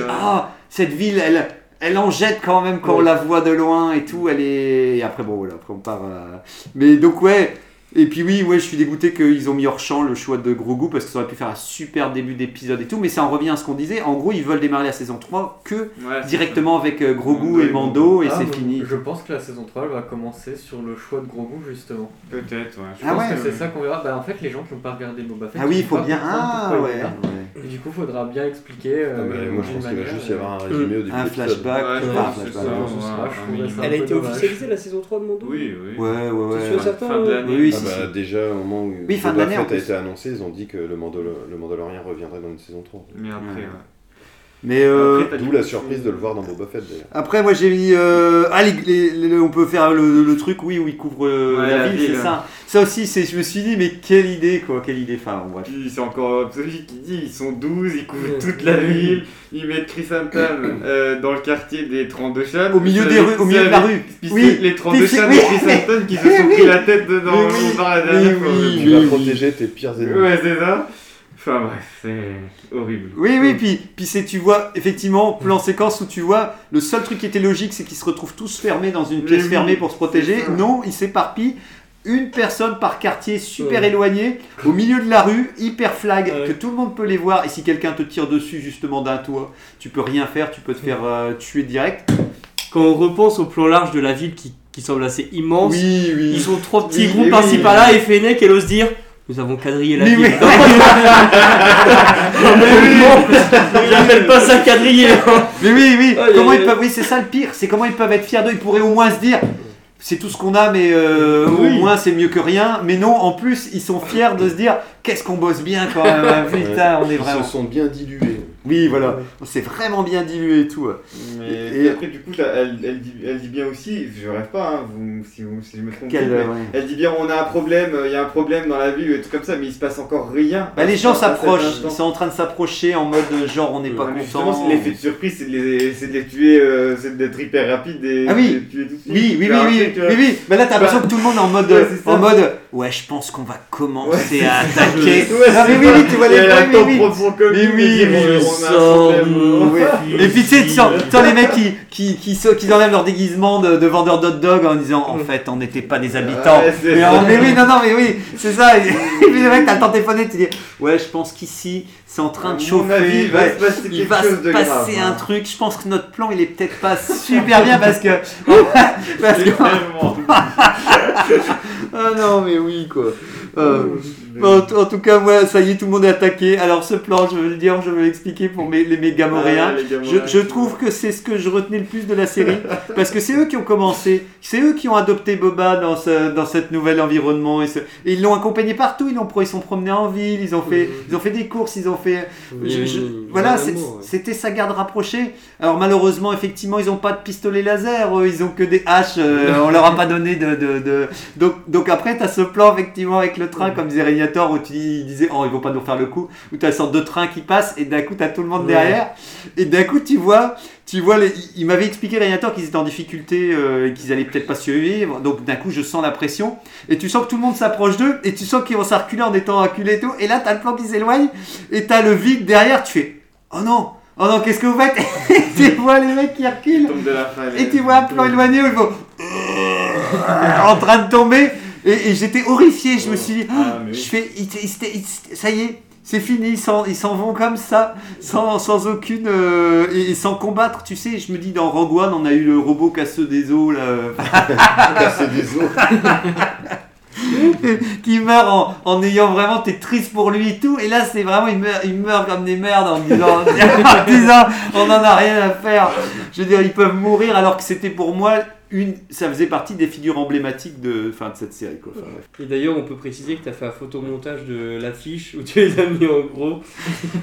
S1: ah cette ville elle elle en jette quand même quand on la voit de loin et tout. Elle est et après bon voilà après on part. à- Mais donc ouais. Et puis oui, ouais, je suis dégoûté qu'ils ont mis hors champ le choix de Grogu parce que ça aurait pu faire un super début d'épisode et tout, mais ça en revient à ce qu'on disait. En gros, ils veulent démarrer la saison 3 que
S6: Ouais,
S1: directement avec euh, Grogu
S6: Mando
S1: et
S6: et
S1: Mando et
S2: Ah,
S1: c'est fini.
S2: Je pense que la saison 3 elle va commencer sur le choix de Grogu justement.
S6: Peut-être, ouais.
S2: Je
S1: Ah
S2: pense
S1: ouais,
S2: que c'est ça qu'on verra. Bah, en fait, les gens qui n'ont pas regardé Boba Fett.
S1: Ah oui, il faut bien. Ah ouais.
S2: Et du coup, il faudra bien expliquer.
S4: Ah
S2: euh,
S4: bah, moi je
S2: d'une
S4: pense qu'il va
S2: manière,
S4: juste y avoir un
S2: euh,
S4: résumé au début
S1: Un flashback.
S3: Elle a été officialisée la saison 3 de Mando
S6: Oui, oui.
S1: Ouais, ouais, ouais. Si,
S4: bah,
S1: si.
S4: déjà au moment où
S1: Oui, fin de
S4: a été annoncé, ils ont dit que le, le Mandalorian reviendrait dans une saison 3.
S6: Mais après,
S1: Ouais. Mais euh,
S6: Après,
S4: D'où la surprise de le voir dans Boba Fett d'ailleurs.
S1: après, moi j'ai mis. euh, Ah, les- les- les- on peut faire le, le truc, oui, où il couvre euh,
S6: Ouais,
S1: la,
S6: la
S1: ville,
S6: ville,
S1: c'est
S6: ouais.
S1: ça. Ça aussi, c'est, je me suis dit, mais quelle idée, quoi, quelle idée. Enfin, bon, bref.
S6: Puis c'est encore Absolute qui dit ils sont 12, ils couvrent
S3: Ouais.
S6: toute la ville, ils mettent Chrysanthème euh, dans le quartier des 32 chats.
S1: Au milieu des rues, au milieu de la rue.
S6: Puis
S1: Oui.
S6: c'est les 32
S1: Puis
S6: chats de. Chrysanthème qui se sont pris la tête dedans par la
S1: Oui,
S6: dernière fois.
S4: Tu vas protéger tes pires ennemis.
S6: Ouais, c'est ça. Enfin bref, c'est horrible.
S1: Oui, oui, puis, puis c'est, tu vois, effectivement, plan séquence où tu vois, le seul truc qui était logique, c'est qu'ils se retrouvent tous fermés dans une pièce
S6: oui,
S1: fermée pour se protéger. Non, ils s'éparpillent. Une personne par quartier super
S3: Ouais.
S1: éloigné, au milieu de la rue, hyper flag,
S3: Ouais.
S1: que tout le monde peut les voir. Et si quelqu'un te tire dessus, justement, d'un toit, tu peux rien faire, tu peux te faire euh, tuer direct.
S3: Quand on repense au plan large de la ville qui, qui semble assez immense,
S1: Oui, oui.
S3: ils sont trois petits
S6: Oui,
S3: groupes
S6: oui,
S3: par-ci
S6: oui.
S3: par-là et Fennec elle ose dire nous avons quadrillé la
S1: Mais
S3: ville.
S1: oui.
S3: Non, mais non, j'appelle pas ça quadriller. hein.
S1: Mais oui, oui, comment ils peuvent, oui, c'est ça le pire, c'est comment ils peuvent être fiers d'eux. Ils pourraient au moins se dire, c'est tout ce qu'on a, mais euh, au moins c'est mieux que rien. Mais non, en plus, ils sont fiers de se dire, qu'est-ce qu'on bosse bien quand même. Putain, on est
S4: Ils
S1: vraiment.
S4: se sont bien dilués.
S1: Oui, voilà, c'est vraiment bien dilué et tout.
S6: Mais
S1: Et-
S6: et après, du coup, elle, elle, dit, elle dit bien aussi, je rêve pas, hein, vous, si, vous- si je me trompe,
S1: Quel,
S6: mais
S1: ouais.
S6: elle dit bien on a un problème, euh, il y a un problème dans la ville, et tout comme ça, mais il se passe encore rien.
S1: Bah, les gens s'approchent, ils sont en train de s'approcher en mode euh, genre on n'est pas
S6: Ouais, mais
S1: content.
S6: l'effet de surprise, c'est de les, c'est de les tuer, euh, c'est d'être hyper rapide et
S1: Ah oui.
S6: de les tuer tout de suite.
S1: Oui, oui, oui, oui, oui, oui. Mais là, t'as l'impression que tout le monde est en mode,
S6: Ouais,
S1: en mode, ouais, je pense qu'on va commencer à attaquer. Ah, mais oui, tu vois les Mais oui,
S6: et
S3: sort
S1: Ouais. Puis tu sais, tu les mecs qui, qui, qui, se- qui enlèvent leur déguisement de, de vendeur d'hot dog en disant en fait on n'était pas des habitants.
S6: Ouais,
S1: mais, oui, non, non, mais oui, c'est ça. Et puis le mec, t'as le temps de téléphoner, tu dis ouais, je pense qu'ici c'est en train de chauffer.
S6: avis, il va se passer
S1: Il
S6: quelque
S1: va
S6: chose
S1: se
S6: de
S1: passer
S6: grave,
S1: un
S6: hein.
S1: truc. Je pense que notre plan il est peut-être pas super bien parce que. parce que
S6: Vraiment.
S1: ah non, mais oui quoi. Euh, en, en tout cas, moi, ça y est, tout le monde est attaqué. Alors, ce plan, je veux le dire, je veux l'expliquer pour mes, les mégamoréens.
S6: Ouais, les
S1: Je, trouve que c'est ce que je retenais le plus de la série. parce que c'est eux qui ont commencé. C'est eux qui ont adopté Boba dans, ce, dans cet nouvel environnement. Et, ce- et ils l'ont accompagné partout. Ils, l'ont, ils sont promenés en ville. Ils ont fait, ils ont fait des courses. Ils ont fait. je- je- voilà, c'est- c'était sa garde rapprochée. Alors, malheureusement, effectivement, ils n'ont pas de pistolet laser. ils ont que des haches. euh, on leur a pas donné de. de, de- Donc, donc, après, tu as ce plan, effectivement, avec le train, comme disait Régnator, où tu il disait, oh, ils vont pas nous faire le coup. Où tu as une sorte de train qui passe. Et d'un coup, tu as tout le monde
S3: Ouais.
S1: derrière. Et d'un coup, tu vois, tu vois, les- il m'avait expliqué Régnator qu'ils étaient en difficulté euh, et qu'ils allaient peut-être pas survivre. Donc d'un coup, je sens la pression. Et tu sens que tout le monde s'approche d'eux. Et tu sens qu'ils vont s'arculer en étant acculés et tout. Et là, t'as le plan qui s'éloigne. Et t'as le vide derrière. Tu fais, oh non, oh non, qu'est-ce que vous faites? Et tu vois les mecs qui reculent.
S6: De la.
S1: Et tu vois un plan éloigné où ils vont en train de tomber. Et, et j'étais horrifié. Je me suis dit,
S6: Ah, oui.
S1: je fais, ça y est, c'est fini, ils s'en, vont comme ça, sans, sans aucune. euh, et, et sans combattre, tu sais. Je me dis, dans Rogue One, on a eu le robot casseux des eaux, là,
S4: Casser des os.
S1: qui meurt en, en ayant vraiment, t'es triste pour lui et tout. Et là, c'est vraiment, il meurt, il meurt comme des merdes en disant, en disant, on en a rien à faire. Je veux dire, ils peuvent mourir alors que c'était pour moi. Une, ça faisait partie des figures emblématiques de, enfin, de cette série. Quoi. Enfin.
S3: Et d'ailleurs, on peut préciser que tu as fait un photomontage de l'affiche où tu les as mis en gros.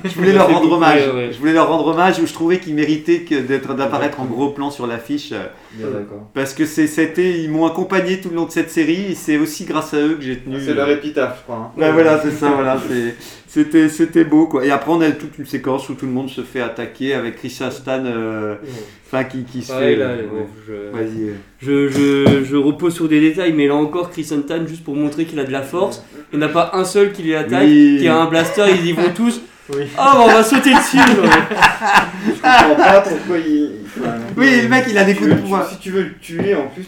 S1: Je voulais leur rendre hommage.
S3: ouais.
S1: Je voulais leur rendre hommage où je trouvais qu'ils méritaient d'être d'apparaître en gros plan sur l'affiche euh,
S6: Bien d'accord.
S1: parce que c'est c'était ils m'ont accompagné tout le long de cette série et c'est aussi grâce à eux que j'ai tenu.
S6: C'est leur épitaphe, je crois. hein.
S1: Ouais, voilà, c'est ça, voilà, c'est- c'était c'était beau quoi. Et après on a toute une séquence où tout le monde se fait attaquer avec Christian Stan euh, enfin qui qui se fait
S3: là,
S1: euh,
S3: ouais, je,
S1: Vas-y. euh.
S3: je, je, je repose sur des détails, mais là encore, Chris Hunter, juste pour montrer qu'il a de la force, il n'y en a pas un seul qui les attaque,
S1: Oui.
S3: qui a un blaster, ils y vont tous.
S2: Oui.
S3: Ah, bah, on va sauter dessus ouais.
S6: Je comprends pas pourquoi il. enfin,
S1: Oui, le mec, il a des coups de poing.
S6: Si tu veux le tuer en plus.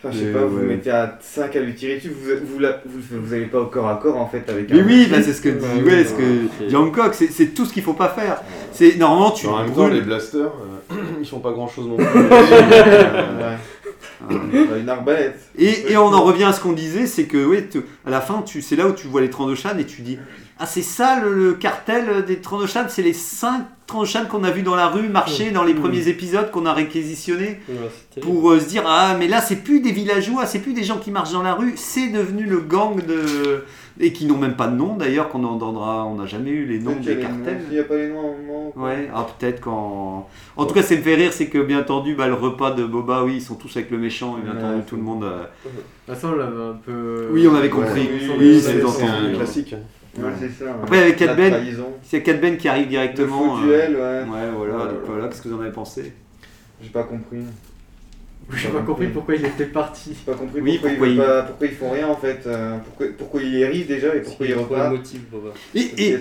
S6: Enfin, je sais pas, vous
S1: ouais.
S6: vous mettez à 5 à lui tirer dessus, vous, vous, la- vous, vous allez pas au corps à corps en fait avec
S1: Mais
S6: un
S1: oui, bah, c'est ce que dit
S3: Ouais,
S1: ce que Hancock, c'est tout ce qu'il faut pas faire. C'est normalement tu
S4: En même temps, les blasters, euh, ils font pas grand chose non plus.
S6: Une arbalète.
S1: Et, et on en revient à ce qu'on disait, c'est que ouais, tu- à la fin, tu, c'est là où tu vois les Trandoshan et tu dis Ah, c'est ça le, le cartel des Trandoshan C'est les 5 Trandoshan qu'on a vu dans la rue marcher dans les premiers épisodes qu'on a réquisitionnés
S3: Ouais,
S1: pour euh, se dire Ah, mais là, c'est plus des villageois, c'est plus des gens qui marchent dans la rue, c'est devenu le gang de. Et qui n'ont même pas de nom d'ailleurs, qu'on entendra, on n'a jamais eu les noms des
S6: les noms.
S1: cartels.
S6: Il n'y a pas les noms à un moment. quoi.
S1: Ouais, ah, peut-être quand. En tout cas, ça me fait rire, c'est que bien entendu, bah, le repas de Boba, oui, ils sont tous avec le méchant, et bien
S6: Ouais,
S1: entendu, tout le monde. euh,
S2: De toute façon, on l'avait un peu.
S1: Oui, on avait compris.
S6: Ouais,
S1: oui,
S6: oui,
S1: c'est
S4: un classique.
S6: Ouais, c'est ça. ouais.
S1: Après, avec
S6: La
S1: Cat Ben,
S6: trahison.
S1: c'est Cat Ben qui arrive
S6: Le
S1: directement.
S6: faux
S1: euh,
S6: duel, ouais.
S1: Ouais, voilà,
S6: Ouais.
S1: donc voilà, qu'est-ce que vous en avez pensé?
S6: J'ai pas compris.
S2: J'ai pas compris pourquoi il était parti.
S6: J'ai pas compris
S1: Oui,
S6: pourquoi,
S1: pourquoi
S6: ils,
S1: il-
S6: pas- pourquoi ils font rien en fait. euh, pourquoi, pourquoi ils hérissent déjà et pourquoi ils
S3: émotif, Boba.
S1: Et, et-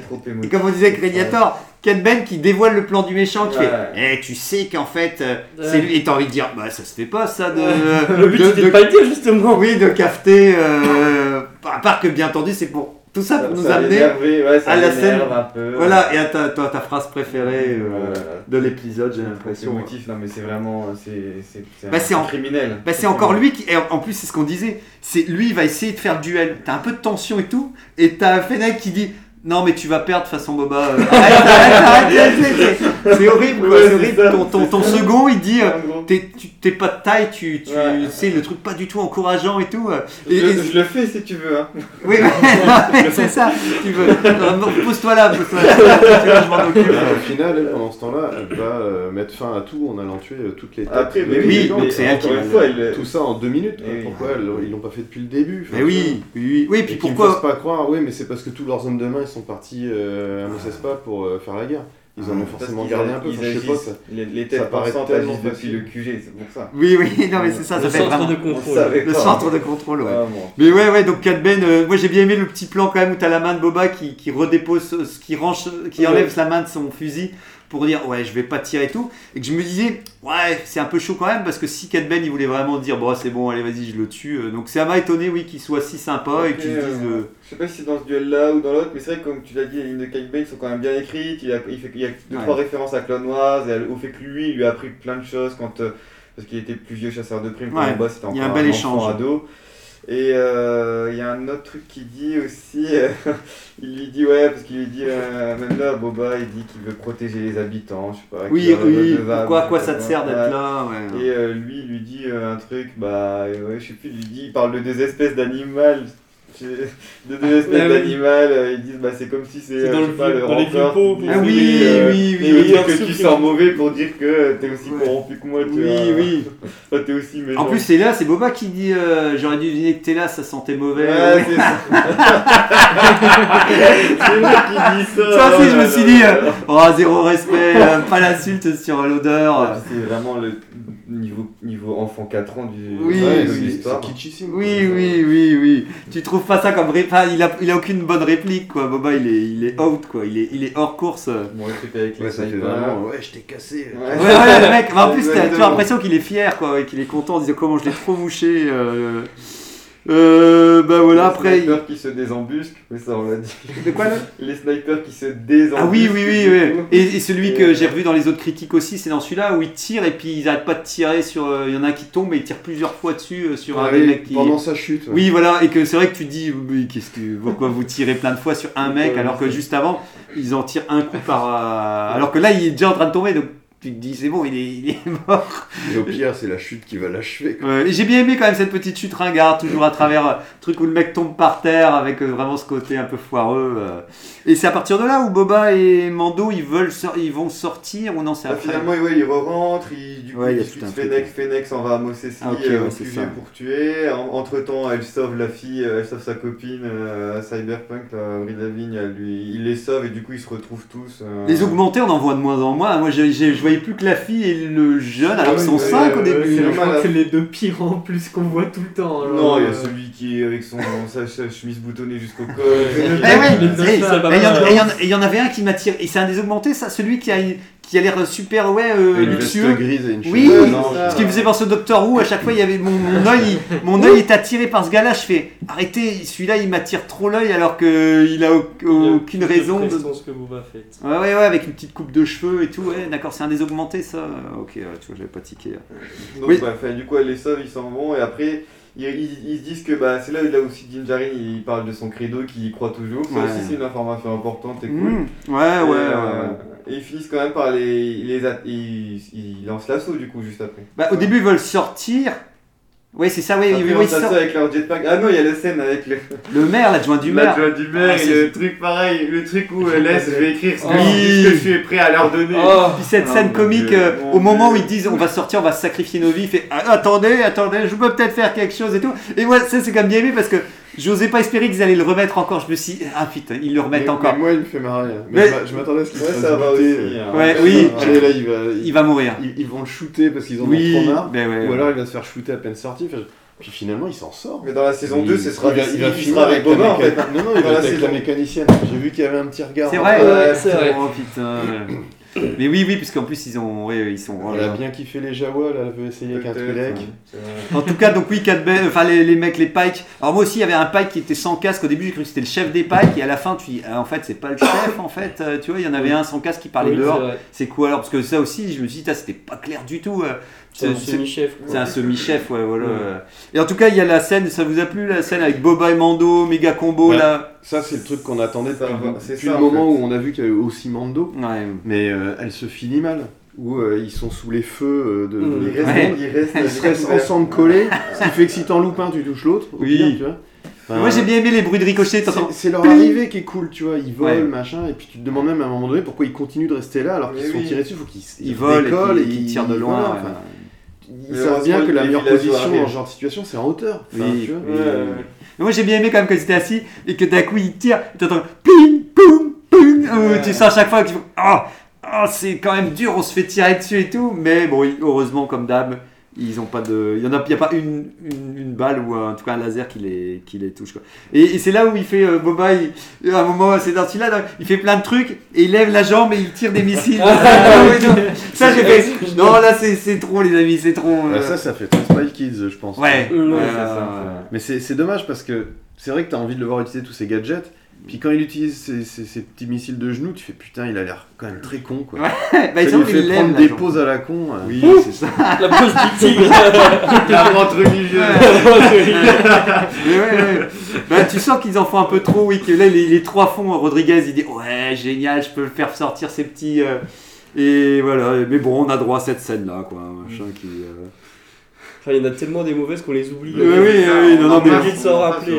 S1: comme on disait avec Radiator, Cat Ben qui dévoile le plan du méchant, qui
S6: Ouais.
S1: fait Eh, tu sais qu'en fait, euh,
S2: Ouais.
S1: c'est lui. Et t'as envie de dire Bah, ça se fait pas ça de.
S3: Le but
S1: de-
S3: c'était
S1: de-
S3: de pas le dire justement.
S1: Oui, de cafeter. euh, à part que, bien entendu, c'est pour tout ça pour nous
S6: ça
S1: amener.
S6: l'énerver, ouais, ça
S1: à la scène.
S6: un peu.
S1: Voilà, et à ta, toi, ta phrase préférée euh,
S6: Voilà.
S1: de l'épisode, j'ai l'impression.
S6: non mais c'est vraiment. C'est
S1: Bah, en-
S6: criminel.
S1: Bah, c'est encore lui qui. Et en- plus, c'est ce qu'on disait. C'est lui, il va essayer de faire le duel. T'as un peu de tension et tout. Et t'as Fennec qui dit Non, mais tu vas perdre façon Boba. euh, arrête, arrête, arrête, arrête, c'est- horrible.
S6: Ouais, ça,
S1: ton, ton, second, il dit euh. T'es tu- t'es pas de taille, tu, tu
S6: Ouais.
S1: sais, le truc pas du tout encourageant et tout. euh. Et,
S6: Je,
S1: et-
S6: je le fais si tu veux. Hein.
S1: oui, mais- c'est ça. Tu veux. Euh, non, Pose-toi là, pose-toi là. Tu vois, je m'en occupe.
S4: Bah, au final, elle, pendant ce temps-là, elle va euh, mettre fin à tout en allant tuer toutes les têtes.
S6: Après, mais
S1: oui, donc
S6: mais
S1: c'est elle qui
S6: fois,
S4: Tout ça en deux minutes.
S6: oui.
S4: Pourquoi elles- ils l'ont pas fait depuis le début
S1: Mais oui, oui, oui. Oui,
S4: Et
S1: puis
S4: me
S1: pourquoi
S4: pas croire, oui, mais c'est parce que tous leurs hommes de main ils sont partis euh, à Mos Espa pour euh, faire la guerre. Ils en ont forcément gardé
S6: a-
S4: un peu.
S6: ils
S4: je sais pas,
S6: agissent.
S4: ça-
S6: Les, les
S4: ça
S6: têtes
S4: paraît
S6: pensantes
S4: tellement
S6: depuis le QG, c'est pour ça.
S1: Oui, oui, non, mais c'est ça, ça
S3: Le
S1: fait
S3: centre
S1: vraiment.
S3: de
S6: On
S3: contrôle.
S1: Le
S6: pas.
S1: centre de contrôle, ouais.
S6: Vraiment.
S1: Mais ouais, ouais, donc Cat Ben, euh, moi j'ai bien aimé le petit plan quand même où t'as la main de Boba qui, qui redépose, ce- qui range, qui
S6: Ouais.
S1: enlève la main de son fusil pour dire ouais, je vais pas tirer et tout. Et que je me disais, ouais, c'est un peu chaud quand même parce que si Cat Ben il voulait vraiment dire, bon, c'est bon, allez, vas-y, je le tue. euh, Donc ça m'a étonné, oui, qu'il soit si sympa et qu'il se dise.
S6: euh,
S1: euh,
S6: Je sais pas si c'est dans ce duel-là ou dans l'autre, mais c'est vrai que comme tu l'as dit, les lignes de Kite Bane sont quand même bien écrites. Il, a, il, fait, il y a deux
S1: Ouais.
S6: trois références à Clone Wars et au fait que lui, il lui a appris plein de choses quand euh, parce qu'il était plus vieux chasseur de primes. Quand
S1: Ouais. Il y a
S6: encore
S1: un bel
S6: enfant
S1: échange.
S6: ado. Et euh, il y a un autre truc qu'il dit aussi. euh, il lui dit ouais parce qu'il lui dit euh, même là Boba il dit qu'il veut protéger les habitants. Je sais pas.
S1: Oui, oui, pourquoi, à quoi ça te sert d'être là ouais.
S6: Et euh, lui, il lui dit euh, un truc, bah euh, ouais, je sais plus, il lui dit, il parle de deux espèces d'animaux. De deux espèces
S3: Ah oui.
S6: d'animaux, euh, ils disent bah c'est comme si c'est euh,
S3: dans le
S6: pas, le
S3: dans les
S6: rancœur
S3: vieux pots,
S6: qui
S1: Ah oui,
S6: euh,
S1: oui, oui,
S6: veut
S1: oui.
S6: dire que tu sens mauvais pour dire que t'es aussi
S1: Ouais.
S6: corrompu que moi, tu
S1: Oui,
S6: vois.
S1: oui.
S6: Enfin, t'es aussi méchant.
S1: En plus, c'est là, c'est Boba qui dit euh, J'aurais dû deviner que t'es là, ça sentait mauvais.
S6: ouais,
S1: Ouais.
S6: c'est ça. c'est lui qui dit ça.
S1: Ça aussi, je me suis dit, euh, oh, zéro respect, euh, pas l'insulte sur l'odeur.
S6: Ah, C'est vraiment le niveau, niveau enfant 4 ans du
S1: Oui,
S4: Ouais,
S1: oui,
S4: c'est- kitschissime.
S1: Oui, oui, oui, oui. Tu trouves pas ça comme. ré- Enfin, il a, il a aucune bonne réplique, quoi. Boba, il est, il est out, quoi. Il est, il est hors course.
S6: Bon, truc avec les
S4: Ouais, ça fait vraiment, ouais, je t'ai cassé.
S6: Ouais.
S1: ouais, le mec. mais en plus, t'as- tu as l'impression qu'il est fier, quoi. Et qu'il est content en disant comment je l'ai trop mouché. Euh, euh, bah voilà,
S6: les
S1: après. il-
S6: snipers qui se désembusquent, mais ça on l'a dit.
S1: De quoi là
S6: Les snipers qui se désembusquent.
S1: Ah oui, oui, oui, oui. Et, et celui
S6: Et,
S1: que
S6: euh,
S1: j'ai revu dans les autres critiques aussi, c'est dans celui-là où ils tirent et puis ils arrêtent pas de tirer sur. euh, Il y en a un qui tombe et ils tirent plusieurs fois dessus euh, sur
S4: Ah
S1: un des mecs qui.
S4: Pendant sa chute. ouais.
S1: Oui, voilà, et que c'est vrai que tu te dis, mais qu'est-ce que, pourquoi vous tirez plein de fois sur un mec alors que juste avant, ils en tirent un coup par. euh, alors que là, il est déjà en train de tomber, donc tu te dis, c'est bon, il est, il est mort.
S4: Et au pire, c'est la chute qui va l'achever.
S1: Ouais, j'ai bien aimé quand même cette petite chute ringarde, toujours à travers euh, truc où le mec tombe par terre avec euh, vraiment ce côté un peu foireux. euh. Et c'est à partir de là où Boba et Mando ils veulent sor- ils vont sortir ou non c'est
S6: Ah,
S1: après
S6: finalement, ouais, il re-rentre, il, du coup,
S1: Ouais, il y
S6: il
S1: a
S6: discute
S1: tout un
S6: Fennec,
S1: truc.
S6: Fennec s'en va à Mos Eisley,
S1: Ah, ok,
S6: euh,
S1: ouais,
S6: au
S1: c'est
S6: QG
S1: ça.
S6: pour tuer. entre temps, elle sauve la fille, euh, elle sauve sa copine, euh, Cyberpunk, là, Avril Lavigne, elle lui, il les sauve et du coup ils se retrouvent tous. euh,
S1: Les augmentés, on en voit de moins en moins. Moi, j'ai- j'ai- je voyais plus que la fille et le jeune, alors qu'ils sont
S6: Ouais,
S1: 5 au début.
S6: c'est
S2: Je crois que c'est les deux pires en plus qu'on voit tout le temps. alors,
S6: Non, il y a
S2: euh,
S6: celui qui est avec son, sa, sa chemise boutonnée jusqu'au col. Et-
S1: il y en- avait un qui m'attire. Et c'est un des augmentés, ça, celui qui a, qui a l'air super ouais, euh, luxueux.
S4: grise et une
S1: Oui,
S6: Ouais.
S1: Ce qui me faisait penser au Docteur Who, à chaque fois, il y avait mon, mon œil, il- mon œil est attiré par ce gars-là. Je fais, arrêtez, celui-là, il m'attire trop l'œil alors qu'il a aucune raison. De...
S3: que.
S1: Ouais, ouais, ouais, avec une petite coupe de cheveux et tout. Ouais, d'accord, c'est un des augmentés, ça. Ok, tu vois, j'avais pas tiqué.
S6: Donc,
S1: Oui.
S6: bah, du coup, elle les sauve, ils s'en vont, et après, ils, ils- ils se disent que bah, c'est là où là aussi il parle de son credo, qu'il y croit toujours. Ça
S1: Ouais.
S6: aussi, c'est une information importante et cool.
S1: Mmh, ouais,
S6: Et,
S1: ouais,
S6: euh,
S1: ouais.
S6: Et ils finissent quand même par les. les ils, ils lancent l'assaut, du coup, juste après.
S1: Bah, au début, ils veulent sortir. Ouais, c'est ça, oui, oui, oui, ça.
S6: avec leur jetpack. Ah non, il y a la scène avec le.
S1: Le maire, l'adjoint du maire.
S6: L'adjoint du maire
S1: Ah,
S6: et le truc pareil, le truc où euh, laisse, je vais écrire ce que,
S1: Oui.
S6: ce que je suis prêt à leur donner.
S3: Oh,
S1: Puis cette
S6: Ah,
S1: scène comique,
S6: Dieu,
S1: euh, au moment où ils disent on va sortir, on va sacrifier nos vies, il fait Ah, attendez, attendez, je peux peut-être faire quelque chose et tout. Et moi, ça c'est quand même bien aimé parce que J'osais pas espérer qu'ils allaient le remettre encore. Je me suis dit, ah putain, ils le remettent
S4: Mais-
S1: encore.
S4: mais moi, il me fait marrer. Mais,
S1: Mais-
S4: je m'a- je m'attendais à ce qu'il
S6: Ouais,
S4: se fasse
S6: ça va aussi, hein.
S1: Ouais, oui.
S4: Allez, là, il va,
S1: Il va mourir.
S4: Ils, ils vont le shooter parce qu'ils en
S1: Oui,
S4: ont trop marre.
S1: ben ouais,
S4: ou
S1: ouais.
S4: alors il va se faire shooter à peine sorti. Enfin, Puis finalement, il s'en sort.
S6: Mais dans la saison
S4: Il-
S6: 2, ce sera
S4: il va, il va
S6: il
S4: finir
S6: sera avec
S4: la
S6: Boba en fait.
S4: Non, non, il va avec la mécanicienne. J'ai vu qu'il y avait un petit regard.
S1: C'est vrai
S6: c'est vrai.
S1: Oh putain. Mais oui, oui, puisqu'en plus ils ont, ouais, ils sont.
S4: Elle a bien kiffé les Jawa, là, elle veut essayer avec un Twi'lek.
S1: En tout cas, donc oui, enfin les, les mecs, les Pikes. Alors moi aussi, il y avait un Pike qui était sans casque. Au début, j'ai cru que c'était le chef des Pikes, et à la fin, tu dis, ah, en fait, c'est pas le chef, en fait. Euh, tu vois, il y en avait un sans casque qui parlait
S2: Oui,
S1: dehors. C'est quoi? Alors Parce que ça aussi, je me suis dit, c'était pas clair du tout.
S2: C'est un semi-chef. quoi.
S1: C'est un semi-chef, ouais, voilà.
S2: Ouais.
S1: Et en tout cas, il y a la scène, ça vous a plu la scène avec Boba et Mando, méga combo
S4: Ouais.
S1: là
S4: Ça, c'est le truc qu'on attendait
S6: Ça
S4: depuis, depuis
S6: ça,
S4: le
S6: en
S4: moment
S6: fait.
S4: où on a vu qu'il y avait aussi Mando.
S1: Ouais.
S4: Mais euh, elle se finit mal. Où euh, ils sont sous les feux euh, de,
S2: Mmh.
S4: de-
S6: Il reste,
S1: Ouais.
S6: il reste,
S4: Ils restent ensemble collés. Ce qui fait que si t'en loupes un, tu touches l'autre. au
S1: Oui.
S4: pire, tu vois. Enfin,
S1: Moi j'ai bien aimé les bruits de ricochet,
S4: C'est leur arrivée qui est cool, tu vois. Ils volent,
S1: Ouais.
S4: machin, et puis tu te demandes même à un moment donné pourquoi ils continuent de rester là alors qu'ils
S6: oui.
S4: tirer dessus. Il faut qu'ils
S1: Ils volent
S4: décollent
S1: et puis ils tirent de loin.
S4: voilà,
S1: ouais.
S4: enfin, Ils savent bien que la meilleure position ce genre de situation, c'est en hauteur. Enfin,
S1: Oui.
S4: tu vois.
S6: Ouais, ouais.
S1: Mais Moi j'ai bien aimé quand même quand ils étaient assis et que d'un coup ils tirent, et t'entends ping, poum, poum,
S6: Ouais.
S1: tu sens à chaque fois que tu fais, ah, ah, c'est quand même dur, on se fait tirer dessus et tout, mais bon, heureusement comme d'hab, ils ont pas de, il y en a, il y a pas une, une, une balle ou un- en tout cas un laser qui les, qui les touche quoi. Et, et c'est là où il fait euh, Boba, il, à un moment c'est dans celui-là, donc, il fait plein de trucs et il lève la jambe et il tire des missiles. Ah ça j'ai fait, non là c'est c'est trop les amis, c'est trop.
S4: Bah,
S1: euh,
S4: ça, ça fait très Spy Kids, je pense.
S1: ouais,
S2: Ouais,
S1: ouais,
S2: c'est
S1: ouais,
S6: ça,
S1: ouais.
S4: Mais c'est c'est dommage parce que c'est vrai que t'as envie de le voir utiliser tous ces gadgets. Puis quand il utilise ces petits missiles de genoux, tu fais putain, il a l'air quand même très con quoi.
S1: Ouais, bah,
S4: ça lui fait prendre des pauses à la con. euh.
S1: Oui, c'est ça.
S2: La pose du tigre.
S6: La montre religieuse.
S1: Mais ouais, ouais. Bah, tu sens qu'ils en font un peu trop, oui, que là, les, les trois fonds, Rodriguez, il dit Ouais, génial, je peux le faire sortir ces petits. euh, Et voilà, mais bon, on a droit à cette scène-là, quoi. un Machin qui. euh,
S3: Enfin, il y en a tellement des mauvaises qu'on les oublie.
S1: Oui, oui, oui, non, non, mais.
S3: on de s'en rappeler.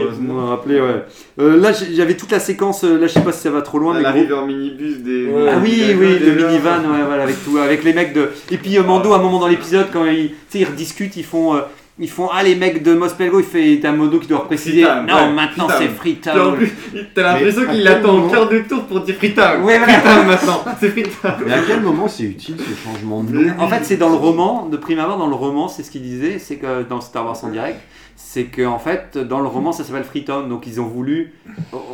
S1: Rappelais, ouais. Euh, là, j'avais toute la séquence, euh, là, je sais pas si ça va trop loin,
S6: Elle
S1: mais.
S6: arrive
S1: gros-
S6: en minibus des.
S2: Ouais.
S1: Ah oui,
S6: des-
S1: oui,
S6: des-
S1: minivan, ouais, voilà, avec tout, avec les mecs de. Et puis euh, Mando, à un moment dans l'épisode, quand ils, tu sais, ils rediscutent, ils font, euh, ils font, ah les mecs de Mospelgo, il fait, t'as Mando qui doit préciser, non,
S6: ouais,
S1: maintenant c'est
S6: plus, t'as l'impression qu'il attend au quart de tour pour dire Freetown.
S1: Ouais, voilà.
S6: Freetown maintenant. C'est Freetown.
S4: Mais à quel moment c'est utile ce changement de nom?
S1: En fait, c'est dans le roman, de prime abord, dans le roman, c'est ce qu'il disait, c'est que dans Star Wars en direct, c'est que en fait, dans le roman, ça s'appelle Freetown, donc ils ont voulu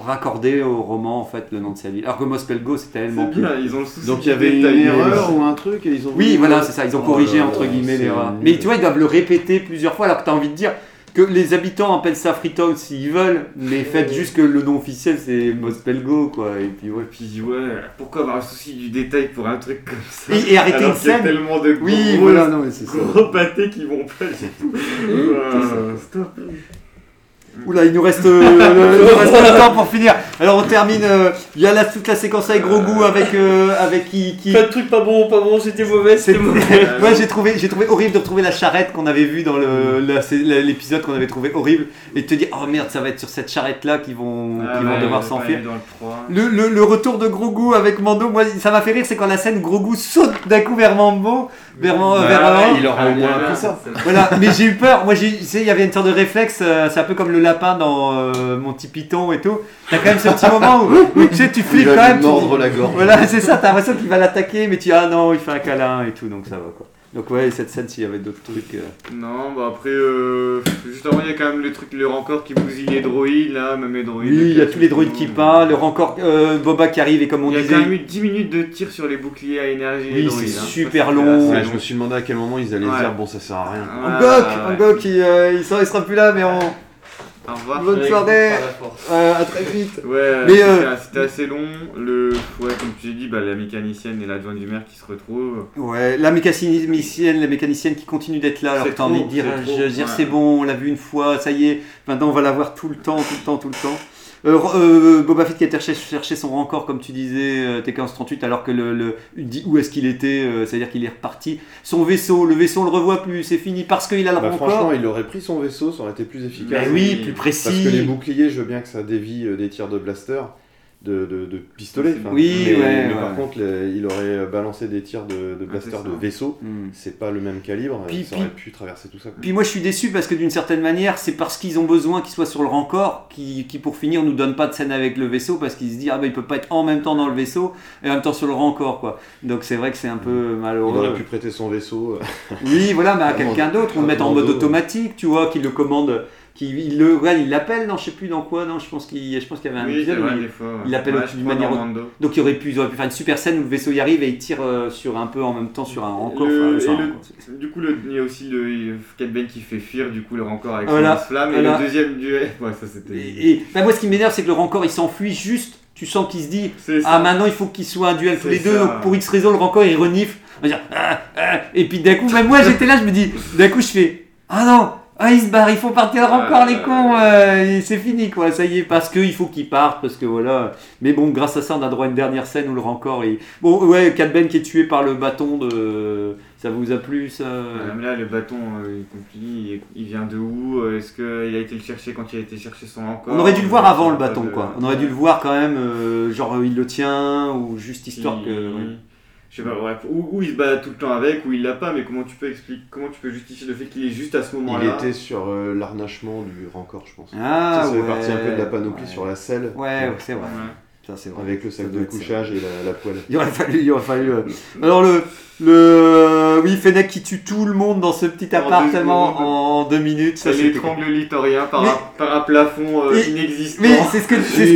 S1: raccorder au roman en fait le nom de sa ville. Alors que Mospelgo, c'est tellement
S6: C'est
S1: plus.
S6: bien, ils ont le souci.
S4: Donc il y avait une erreur ou un truc et ils ont.
S1: Oui, voilà, c'est ça. Ils ont
S4: Oh
S1: corrigé entre guillemets l'erreur. Mais tu vois, ils doivent le répéter plusieurs fois, alors que tu as envie de dire que les habitants appellent ça Freetown s'ils veulent, mais faites juste que le nom officiel c'est Mospelgo, quoi. Et puis ouais.
S6: Puis ouais, pourquoi avoir le souci du détail pour un truc comme ça
S1: Et, et arrêter une
S6: qu'il y a
S1: scène.
S6: tellement de gros,
S1: Oui, voilà, non, mais c'est ça.
S6: pâtés qui vont pas du tout. Euh, Stop.
S1: Oula, il nous reste, euh, le- il nous reste pas le temps pour finir. Alors on termine. euh, Il y a la, toute la séquence avec Grogu avec euh, avec qui. qui...
S3: Pas de trucs pas bon, pas bon, c'était mauvais, c'était mauvais.
S1: ouais, j'ai trouvé, j'ai trouvé horrible de retrouver la charrette qu'on avait vue dans le, c'est l'épisode qu'on avait trouvé horrible et de te dire oh merde ça va être sur cette charrette là qu'ils vont,
S6: Ah
S1: qu'ils vont devoir s'enfuir.
S6: le 3.
S1: Le, le, le retour de Grogu avec Mando, moi ça m'a fait rire, c'est quand la scène Grogu saute d'un coup vers Mambo, vers,
S4: Bah,
S1: vers
S4: il aura au moins appris ça.
S1: Voilà, mais j'ai eu peur. Moi, j'ai, tu sais, il y avait une sorte de réflexe. euh, c'est un peu comme le lapin dans euh, mon petit python et tout. T'as quand même ce petit moment où, où, tu sais, tu flippes quand même. tu
S4: mordre
S1: dis-
S4: la gorge.
S1: Voilà, c'est ça. T'as l'impression qu'il va l'attaquer, mais tu dis ah non, il fait un câlin et tout, donc ça va quoi. Donc ouais, cette scène, s'il y avait d'autres trucs. euh,
S6: Non, bah après, euh, juste avant, il y a quand même les trucs, le rancor qui bousille les droïdes, là, même les droïdes.
S1: Oui, il y a tous les droïdes qui parlent, le encore euh, Boba qui arrive et comme on
S6: Il y a
S1: disait.
S6: quand même eu 10 minutes de tir sur les boucliers à énergie.
S1: Oui, c'est
S6: hein.
S1: super long.
S4: Ouais, je me suis demandé à quel moment ils allaient
S6: Ouais.
S4: dire bon ça sert à rien.
S6: Ouais,
S1: Angok,
S6: ouais.
S1: Angok, il, euh, il, sera, il sera plus là, mais on.
S6: Au revoir.
S1: Bonne soirée.
S2: Par la force.
S1: Euh, à très vite.
S6: Ouais,
S1: Mais,
S6: c'était
S1: euh,
S6: c'était assez long. Le, ouais, comme tu l'as dit, bah, la mécanicienne et l'adjoint du maire qui se retrouvent.
S1: Ouais, la mécanicienne, la mécanicienne qui continue d'être là, alors t'as envie de dire,
S6: c'est trop,
S1: je dire, c'est bon, on l'a vu une fois, ça y est, maintenant on va la voir tout le temps, tout le temps, tout le temps. Euh, euh, Boba Fett qui a chercher son rencor, comme tu disais, euh, T1538, alors que le, le- il dit où est-ce qu'il était, euh, c'est-à-dire qu'il est reparti. Son vaisseau, le vaisseau on le revoit plus, c'est fini parce qu'il a le
S4: Bah,
S1: rencor.
S4: franchement, il aurait pris son vaisseau, ça aurait été plus efficace.
S1: Oui, plus
S4: Parce
S1: précis.
S4: que les boucliers, je veux bien que ça dévie euh, des tirs de blaster. De, de, de pistolet.
S1: Oui,
S4: mais,
S1: ouais,
S4: mais
S1: ouais.
S4: par contre, il aurait balancé des tirs de, de blaster
S6: c'est ça.
S4: de vaisseau.
S1: Hmm.
S4: C'est pas le même calibre.
S1: Puis-
S4: ça aurait pu traverser tout ça. quoi.
S1: Puis moi je suis déçu parce que d'une certaine manière c'est parce qu'ils ont besoin qu'il soit sur le rancor qui, qui pour finir nous donne pas de scène avec le vaisseau parce qu'ils se disent ah bah il peut pas être en même temps dans le vaisseau et en même temps sur le rancor quoi. Donc c'est vrai que c'est un peu
S4: Il
S1: malheureux.
S4: aurait pu prêter son vaisseau. euh,
S1: Oui voilà mais à quelqu'un d'autre, on le met en mode automatique tu vois, qui le commande, qui il le regarde, il l'appelle, non je sais plus dans quoi, non je pense qu'il je pense qu'il y avait un
S6: Oui,
S1: épisode où il-
S6: fois. ouais.
S1: il l'appelle
S6: Ouais,
S1: d'une manière donc il aurait pu, ils auraient pu faire une super scène où le vaisseau y arrive et il tire euh, sur un peu en même temps sur un rancor.
S6: Le-
S1: enfin,
S6: du coup, le- il y a aussi le Cat Bane qui fait fuir du coup le rancor avec
S1: Voilà,
S6: son flamme et le deuxième duel. Ouais, ça c'était.
S1: Et, et- bah, moi, ce qui m'énerve, c'est que le rancor il s'enfuit juste. Tu sens qu'il se dit. Ah, maintenant il faut qu'il soit un duel tous les deux. Donc pour X raison, le rancor il renifle. On va dire Ah, ah. Et puis d'un coup, même moi j'étais là, je me dis D'un coup, je fais Ah non ah, il se barre, il faut partir
S6: Ah,
S1: les cons, euh, c'est fini quoi, ça y est, parce qu'il faut qu'il parte, parce que voilà. Mais bon, grâce à ça, on a droit à une dernière scène où le rancor est. Bon, ouais, Cat Ben qui est tué par le bâton de. Ça vous a plu ça?
S6: Mais là, le bâton, euh, il complique, il, il vient de où? Est-ce qu'il a été le chercher quand il a été chercher son rancor
S1: On aurait dû le voir avant le bâton
S6: de-
S1: quoi. On aurait dû le voir quand même, euh, genre il le tient, ou juste histoire
S6: Il-
S1: que. ouais.
S6: Je sais pas, bref, ou, ou il se bat tout le temps avec, ou il l'a pas, mais comment tu peux expliquer, comment tu peux justifier le fait qu'il est juste à ce
S4: Il
S6: moment-là?
S4: était sur euh, l'arnachement du rancor, je pense.
S1: Ah,
S4: ça, ça
S1: ouais.
S4: fait partie un peu de la panoplie
S1: ouais.
S4: sur la selle.
S1: Ouais, ouais, c'est vrai.
S6: Ouais.
S1: Ça, c'est vrai.
S4: Avec le sac de
S1: ça.
S4: couchage et la, la poêle.
S1: Il aurait fallu. Il aurait fallu euh. Alors, le. le... Oui, Fennec qui tue tout le monde dans ce petit appartement en deux minutes. Ça, c'était-
S6: l'étrangle Litorien par,
S1: Mais-
S6: un, par un plafond euh,
S1: Mais-
S6: inexistant.
S1: Mais c'est ce que. c'est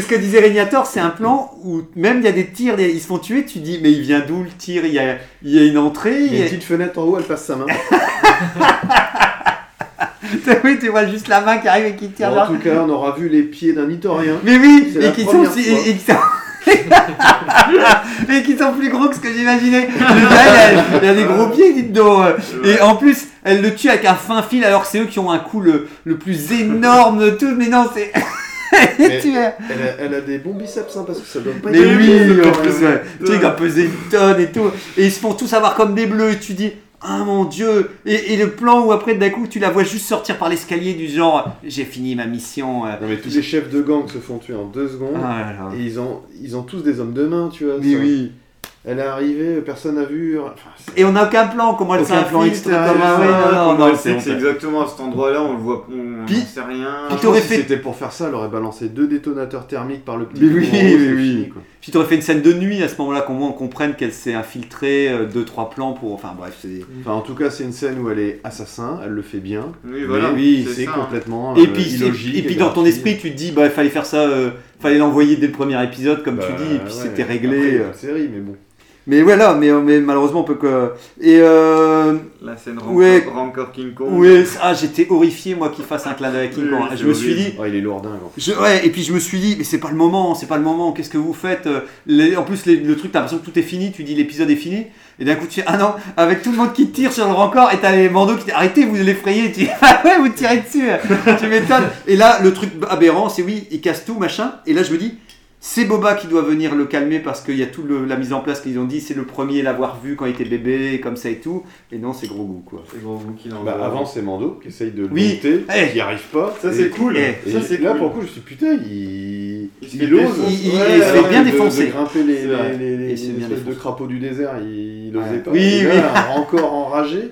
S1: ce que- disait Régnator, c'est un plan où même il y a des tirs, ils se font tuer, tu dis mais il vient d'où le tir? Il y, a, il y a une entrée,
S4: Il y a une petite fenêtre en haut, elle passe sa main.
S1: oui tu vois juste la main qui arrive et qui tire
S4: en tout cas, on aura vu les pieds d'un Itorien.
S1: Mais oui, et qui, sont, et qui sont... et qui sont plus gros que ce que j'imaginais. Le gars, il a, il a des gros pieds, dites donc. Et en plus, elle le tue avec un fin fil alors que c'est eux qui ont un coup le, le plus énorme de tous. Mais non, c'est.
S4: Mais-
S1: tu vois.
S4: Elle a, elle a des bons biceps, hein, parce que ça doit pas
S1: Mais
S4: être
S1: oui, en plus, ouais. tu sais, il doit peser une tonne et tout. Et ils se font tous avoir comme des bleus. Et tu dis, ah mon dieu. Et, et le plan où après, d'un coup, tu la vois juste sortir par l'escalier du genre, j'ai fini ma mission. euh.
S4: Non, mais tous les chefs de gang se font tuer en deux secondes.
S1: Ah là là.
S4: Et ils ont, ils ont tous des hommes de main, tu vois.
S1: Mais
S4: ça.
S1: oui.
S4: Elle est arrivée, personne n'a vu. Enfin,
S1: Et on n'a aucun plan, comment elle
S4: Aucun plan
S1: s'infiltre,
S4: extérieur,
S1: comment- ouais, non, non,
S6: Comment
S1: non,
S6: elle
S1: c'est
S6: sait que c'est
S1: honteux.
S6: exactement à cet endroit-là, on le voit, on
S1: Puis-
S6: n'en sait rien.
S1: Puis
S4: si
S1: fait-
S4: c'était pour faire ça, elle aurait balancé deux détonateurs thermiques par le petit
S1: Mais oui,
S4: haut,
S1: mais oui.
S4: fini, quoi.
S1: Puis t'aurais fait une scène de nuit à ce moment-là, qu'on on comprenne qu'elle s'est infiltrée, euh, deux, trois plans pour. Enfin bref, c'est.
S4: Enfin, en tout cas, c'est une scène où elle est assassin, elle le fait bien.
S6: Oui, voilà.
S4: mais oui,
S6: c'est
S4: complètement.
S1: Et
S4: euh,
S1: puis,
S4: illogique,
S1: et, et puis dans ton esprit, tu te dis, bah, il fallait faire ça, euh, fallait l'envoyer dès le premier épisode, comme
S4: Bah,
S1: tu dis, et puis c'était réglé. euh.
S4: série, mais bon.
S1: Mais voilà, mais, mais malheureusement, on peut que. Et euh.
S6: La scène Rancor,
S1: Ouais.
S6: Rancor King Kong.
S1: Ouais, ah, j'étais horrifié, moi, qu'il fasse un clin d'œil à King
S6: Oui,
S1: Kong.
S6: oui,
S1: Je me suis dit,
S4: Oh, il est lourdingue. en plus.
S1: Je- ouais, et puis je me suis dit, mais c'est pas le moment, c'est pas le moment, qu'est-ce que vous faites euh, les- En plus, les- le truc, t'as l'impression que tout est fini, tu dis l'épisode est fini, et d'un coup tu fais, ah non, avec tout le monde qui tire sur le rancor, et t'as les bandeaux qui arrêtez, vous l'effrayez, tu dis, ah ouais, vous tirez dessus, tu m'étonnes. Et là, le truc aberrant, c'est oui, il casse tout, machin, et là je me dis, c'est Boba qui doit venir le calmer parce qu'il y a toute la mise en place qu'ils ont dit, c'est le premier à l'avoir vu quand il était bébé, comme ça et tout, et non, c'est gros goût quoi.
S6: C'est gros vous qui l'envoie.
S4: Bah, avant, c'est Mando qui essaye de le
S1: Oui.
S4: monter,
S1: Eh.
S4: qui n'y arrive pas.
S6: Ça, c'est cool.
S1: Eh.
S4: Et
S6: Ça, c'est
S4: là,
S6: cool.
S4: pour le coup, je me suis dit, putain, il,
S6: Il
S4: ose.
S1: Il- il-
S4: Ouais,
S1: il se fait
S4: ouais,
S1: bien
S4: de-
S1: défoncer.
S4: De grimper les, les, les, les espèces de crapauds du désert, il, il
S1: Ouais.
S4: osait pas.
S1: Oui, oui.
S4: là, encore enragé.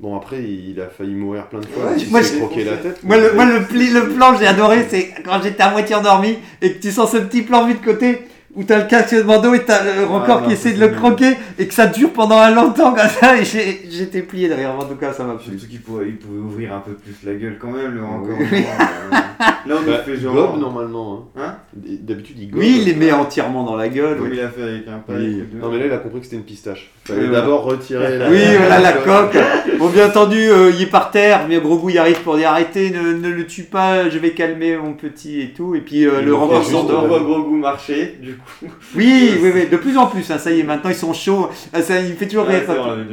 S4: Bon, après, il a failli mourir plein de fois.
S1: Ouais, moi,
S4: croqué la tête.
S1: Moi, le, moi, le, pli- le plan j'ai adoré, c'est quand j'étais à moitié endormi et que tu sens ce petit plan vu de côté où t'as le casque de Mando et t'as le rancor
S6: non,
S1: qui essaie de le croquer et que ça dure pendant un longtemps comme ça et j'ai- j'étais plié derrière. En tout cas, ça m'a plu.
S6: Surtout qu'il pouvait, il pouvait ouvrir un peu plus la gueule quand même, le Rancor.
S1: Oui.
S6: Euh, Là, on
S4: Bah,
S6: fait
S4: il
S6: genre.
S4: gobe normalement. Hein.
S6: Hein
S4: D'habitude, il gobe.
S1: Oui, il les met entièrement dans la gueule.
S6: Comme
S1: oui.
S6: il a fait avec un paille.
S1: Oui.
S4: Non, mais là, il a compris que c'était une pistache. Il
S1: Oui,
S4: fallait
S1: voilà.
S4: d'abord retirer la.
S1: Oui, voilà la coque. Bon, bien entendu, euh, il est par terre, mais gros goût il arrive pour dire arrêtez, ne, ne le tue pas, je vais calmer mon petit et tout. Et puis euh, le
S4: juste,
S1: s'endort.
S6: on voit gros goût marcher, du coup.
S1: Oui, oui, oui, de plus en plus, hein, ça y est, maintenant ils sont chauds. Ah, Ça, il me fait toujours
S6: Ouais,
S1: rire. ça.
S6: vrai.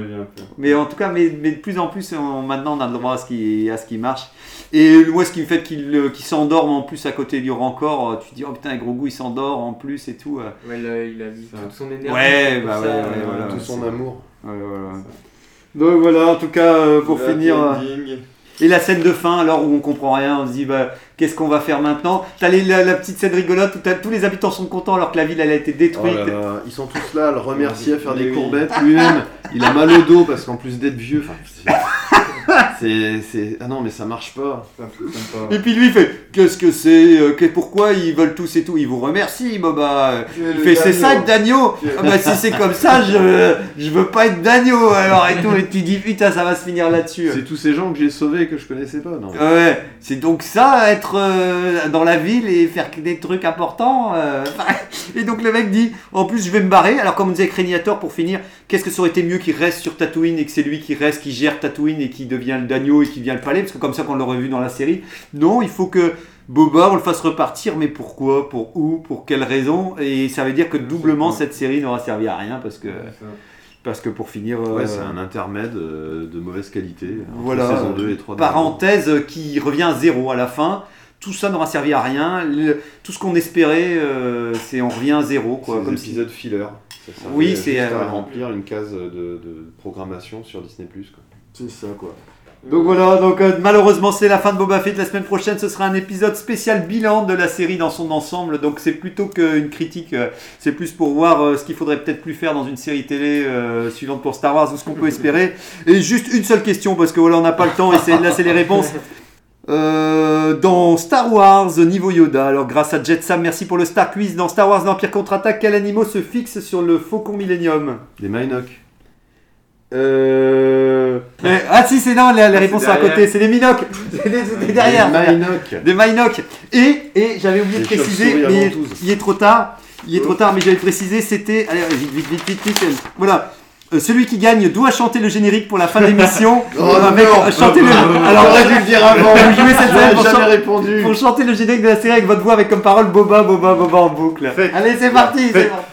S1: Mais en tout cas, mais, mais de plus en plus, on- maintenant on a le droit à ce qui, à ce qui marche. Et moi, ce qui me fait qu'il euh, qu'il s'endorme en plus à côté du rancor, euh, tu te dis, oh putain, gros goût, il s'endort en plus et tout. euh.
S2: Ouais, là, il a mis
S6: Ça.
S2: toute son énergie.
S1: Ouais, bah
S2: ça,
S1: ouais, ouais,
S2: euh,
S1: voilà.
S4: Tout son amour.
S1: Ouais, voilà. Donc voilà, en tout cas, euh, pour finir. euh,
S6: ending.
S1: Et la scène de fin, alors où on comprend rien, on se dit bah, qu'est-ce qu'on va faire maintenant? T'as les- la, la petite scène rigolote où t'as- tous les habitants sont contents alors que la ville elle a été
S4: Oh
S1: détruite.
S4: là là, ils sont tous là à le remercier, à faire des courbettes. Lui-même, il a mal au dos parce qu'en plus d'être vieux, c'est- ah non mais ça marche pas.
S1: Et puis lui il fait qu'est-ce que c'est euh, que- Pourquoi ils veulent tous et tout? Ils vous remercient, Boba. Il fait c'est ça être d'agneau Ah bah si c'est comme ça, je je veux pas être d'agneau alors et tout. Et tu dis putain ça va se finir là-dessus.
S4: C'est tous ces gens que j'ai sauvés que je connaissais pas. Non.
S1: Ouais, c'est donc ça, être euh, dans la ville et faire des trucs importants. euh, et donc le mec dit, en plus je vais me barrer. Alors comme on disait Créniator, pour finir, qu'est-ce que ça aurait été mieux qu'il reste sur Tatooine et que c'est lui qui reste, qui gère Tatooine et qui devient le Dagno et qui devient le palais, parce que comme ça qu'on l'aurait vu dans la série. Non, il faut que Boba, on le fasse repartir, mais pourquoi Pour où Pour quelle raison? Et ça veut dire que doublement cette série n'aura servi à rien parce que... Parce que pour finir... euh,
S4: Ouais, c'est un intermède euh, de mauvaise qualité. entre
S1: voilà,
S4: Saison 2 et 3.
S1: parenthèse euh, qui revient à zéro à la fin. Tout ça n'aura servi à rien. Le- tout ce qu'on espérait, euh, c'est on revient à zéro. Quoi,
S4: Comme
S1: comme si-
S4: épisode filler. Ça
S1: Oui, c'est, euh,
S4: remplir une case de, de programmation sur Disney+.
S1: C'est ça, quoi. Donc voilà, donc euh, malheureusement c'est la fin de Boba Fett. La semaine prochaine ce sera un épisode spécial bilan de la série dans son ensemble. Donc c'est plutôt qu'une critique, euh, c'est plus pour voir euh, ce qu'il faudrait peut-être plus faire dans une série télé euh, suivante pour Star Wars ou ce qu'on peut espérer. Et juste une seule question parce que voilà on n'a pas le temps et c'est- là c'est les réponses. Dans Star Wars niveau Yoda, alors grâce à Jet Sam, merci pour le Star Quiz. Dans Star Wars l'Empire contre-attaque, quel animal se fixe sur le Faucon Millennium?
S4: Des Minoc.
S1: Euh... mais- ah si c'est non, les, les réponses sont à côté, c'est des Minocs, c'est des, derrière.
S4: Des
S1: derrière.
S4: Minoc.
S1: Des Minocs. Et, et j'avais oublié de préciser, mais il est trop tard, il est trop tard, mais j'avais précisé, c'était, allez vite, vite, vite, vite, vite, voilà. Euh, celui qui gagne doit chanter le générique pour la fin de l'émission.
S4: Oh
S1: avec, euh, chanter le. Alors,
S4: J'aurais dû le dire avant.
S1: Vous jouez cette
S4: J'aurais
S1: scène pour,
S4: jamais
S1: chan-
S4: répondu.
S1: pour chanter le générique de la série avec votre voix, avec comme parole Boba, Boba, Boba en boucle. Allez, c'est parti, c'est parti.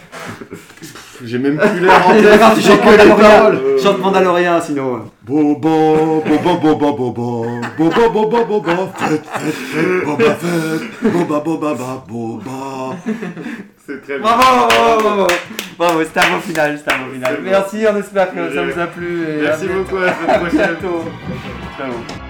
S4: J'ai même plus l'air en
S1: C'est
S4: tête,
S1: parti,
S4: j'ai
S1: chante
S4: que les
S1: Mandalorian.
S4: paroles.
S1: Chante Mandalorian sinon.
S4: Boba, boba, boba, boba, boba, boba, boba, fête, fête, fête, boba, fête, boba, boba, ba, boba.
S6: C'est très bien.
S1: Bravo, bravo, bravo. Bravo, c'était un beau final, c'était un beau final. Merci, on espère que ça vous a plu. et
S6: Merci beaucoup, à la semaine
S1: À
S6: prochaine.
S1: bientôt. Ciao.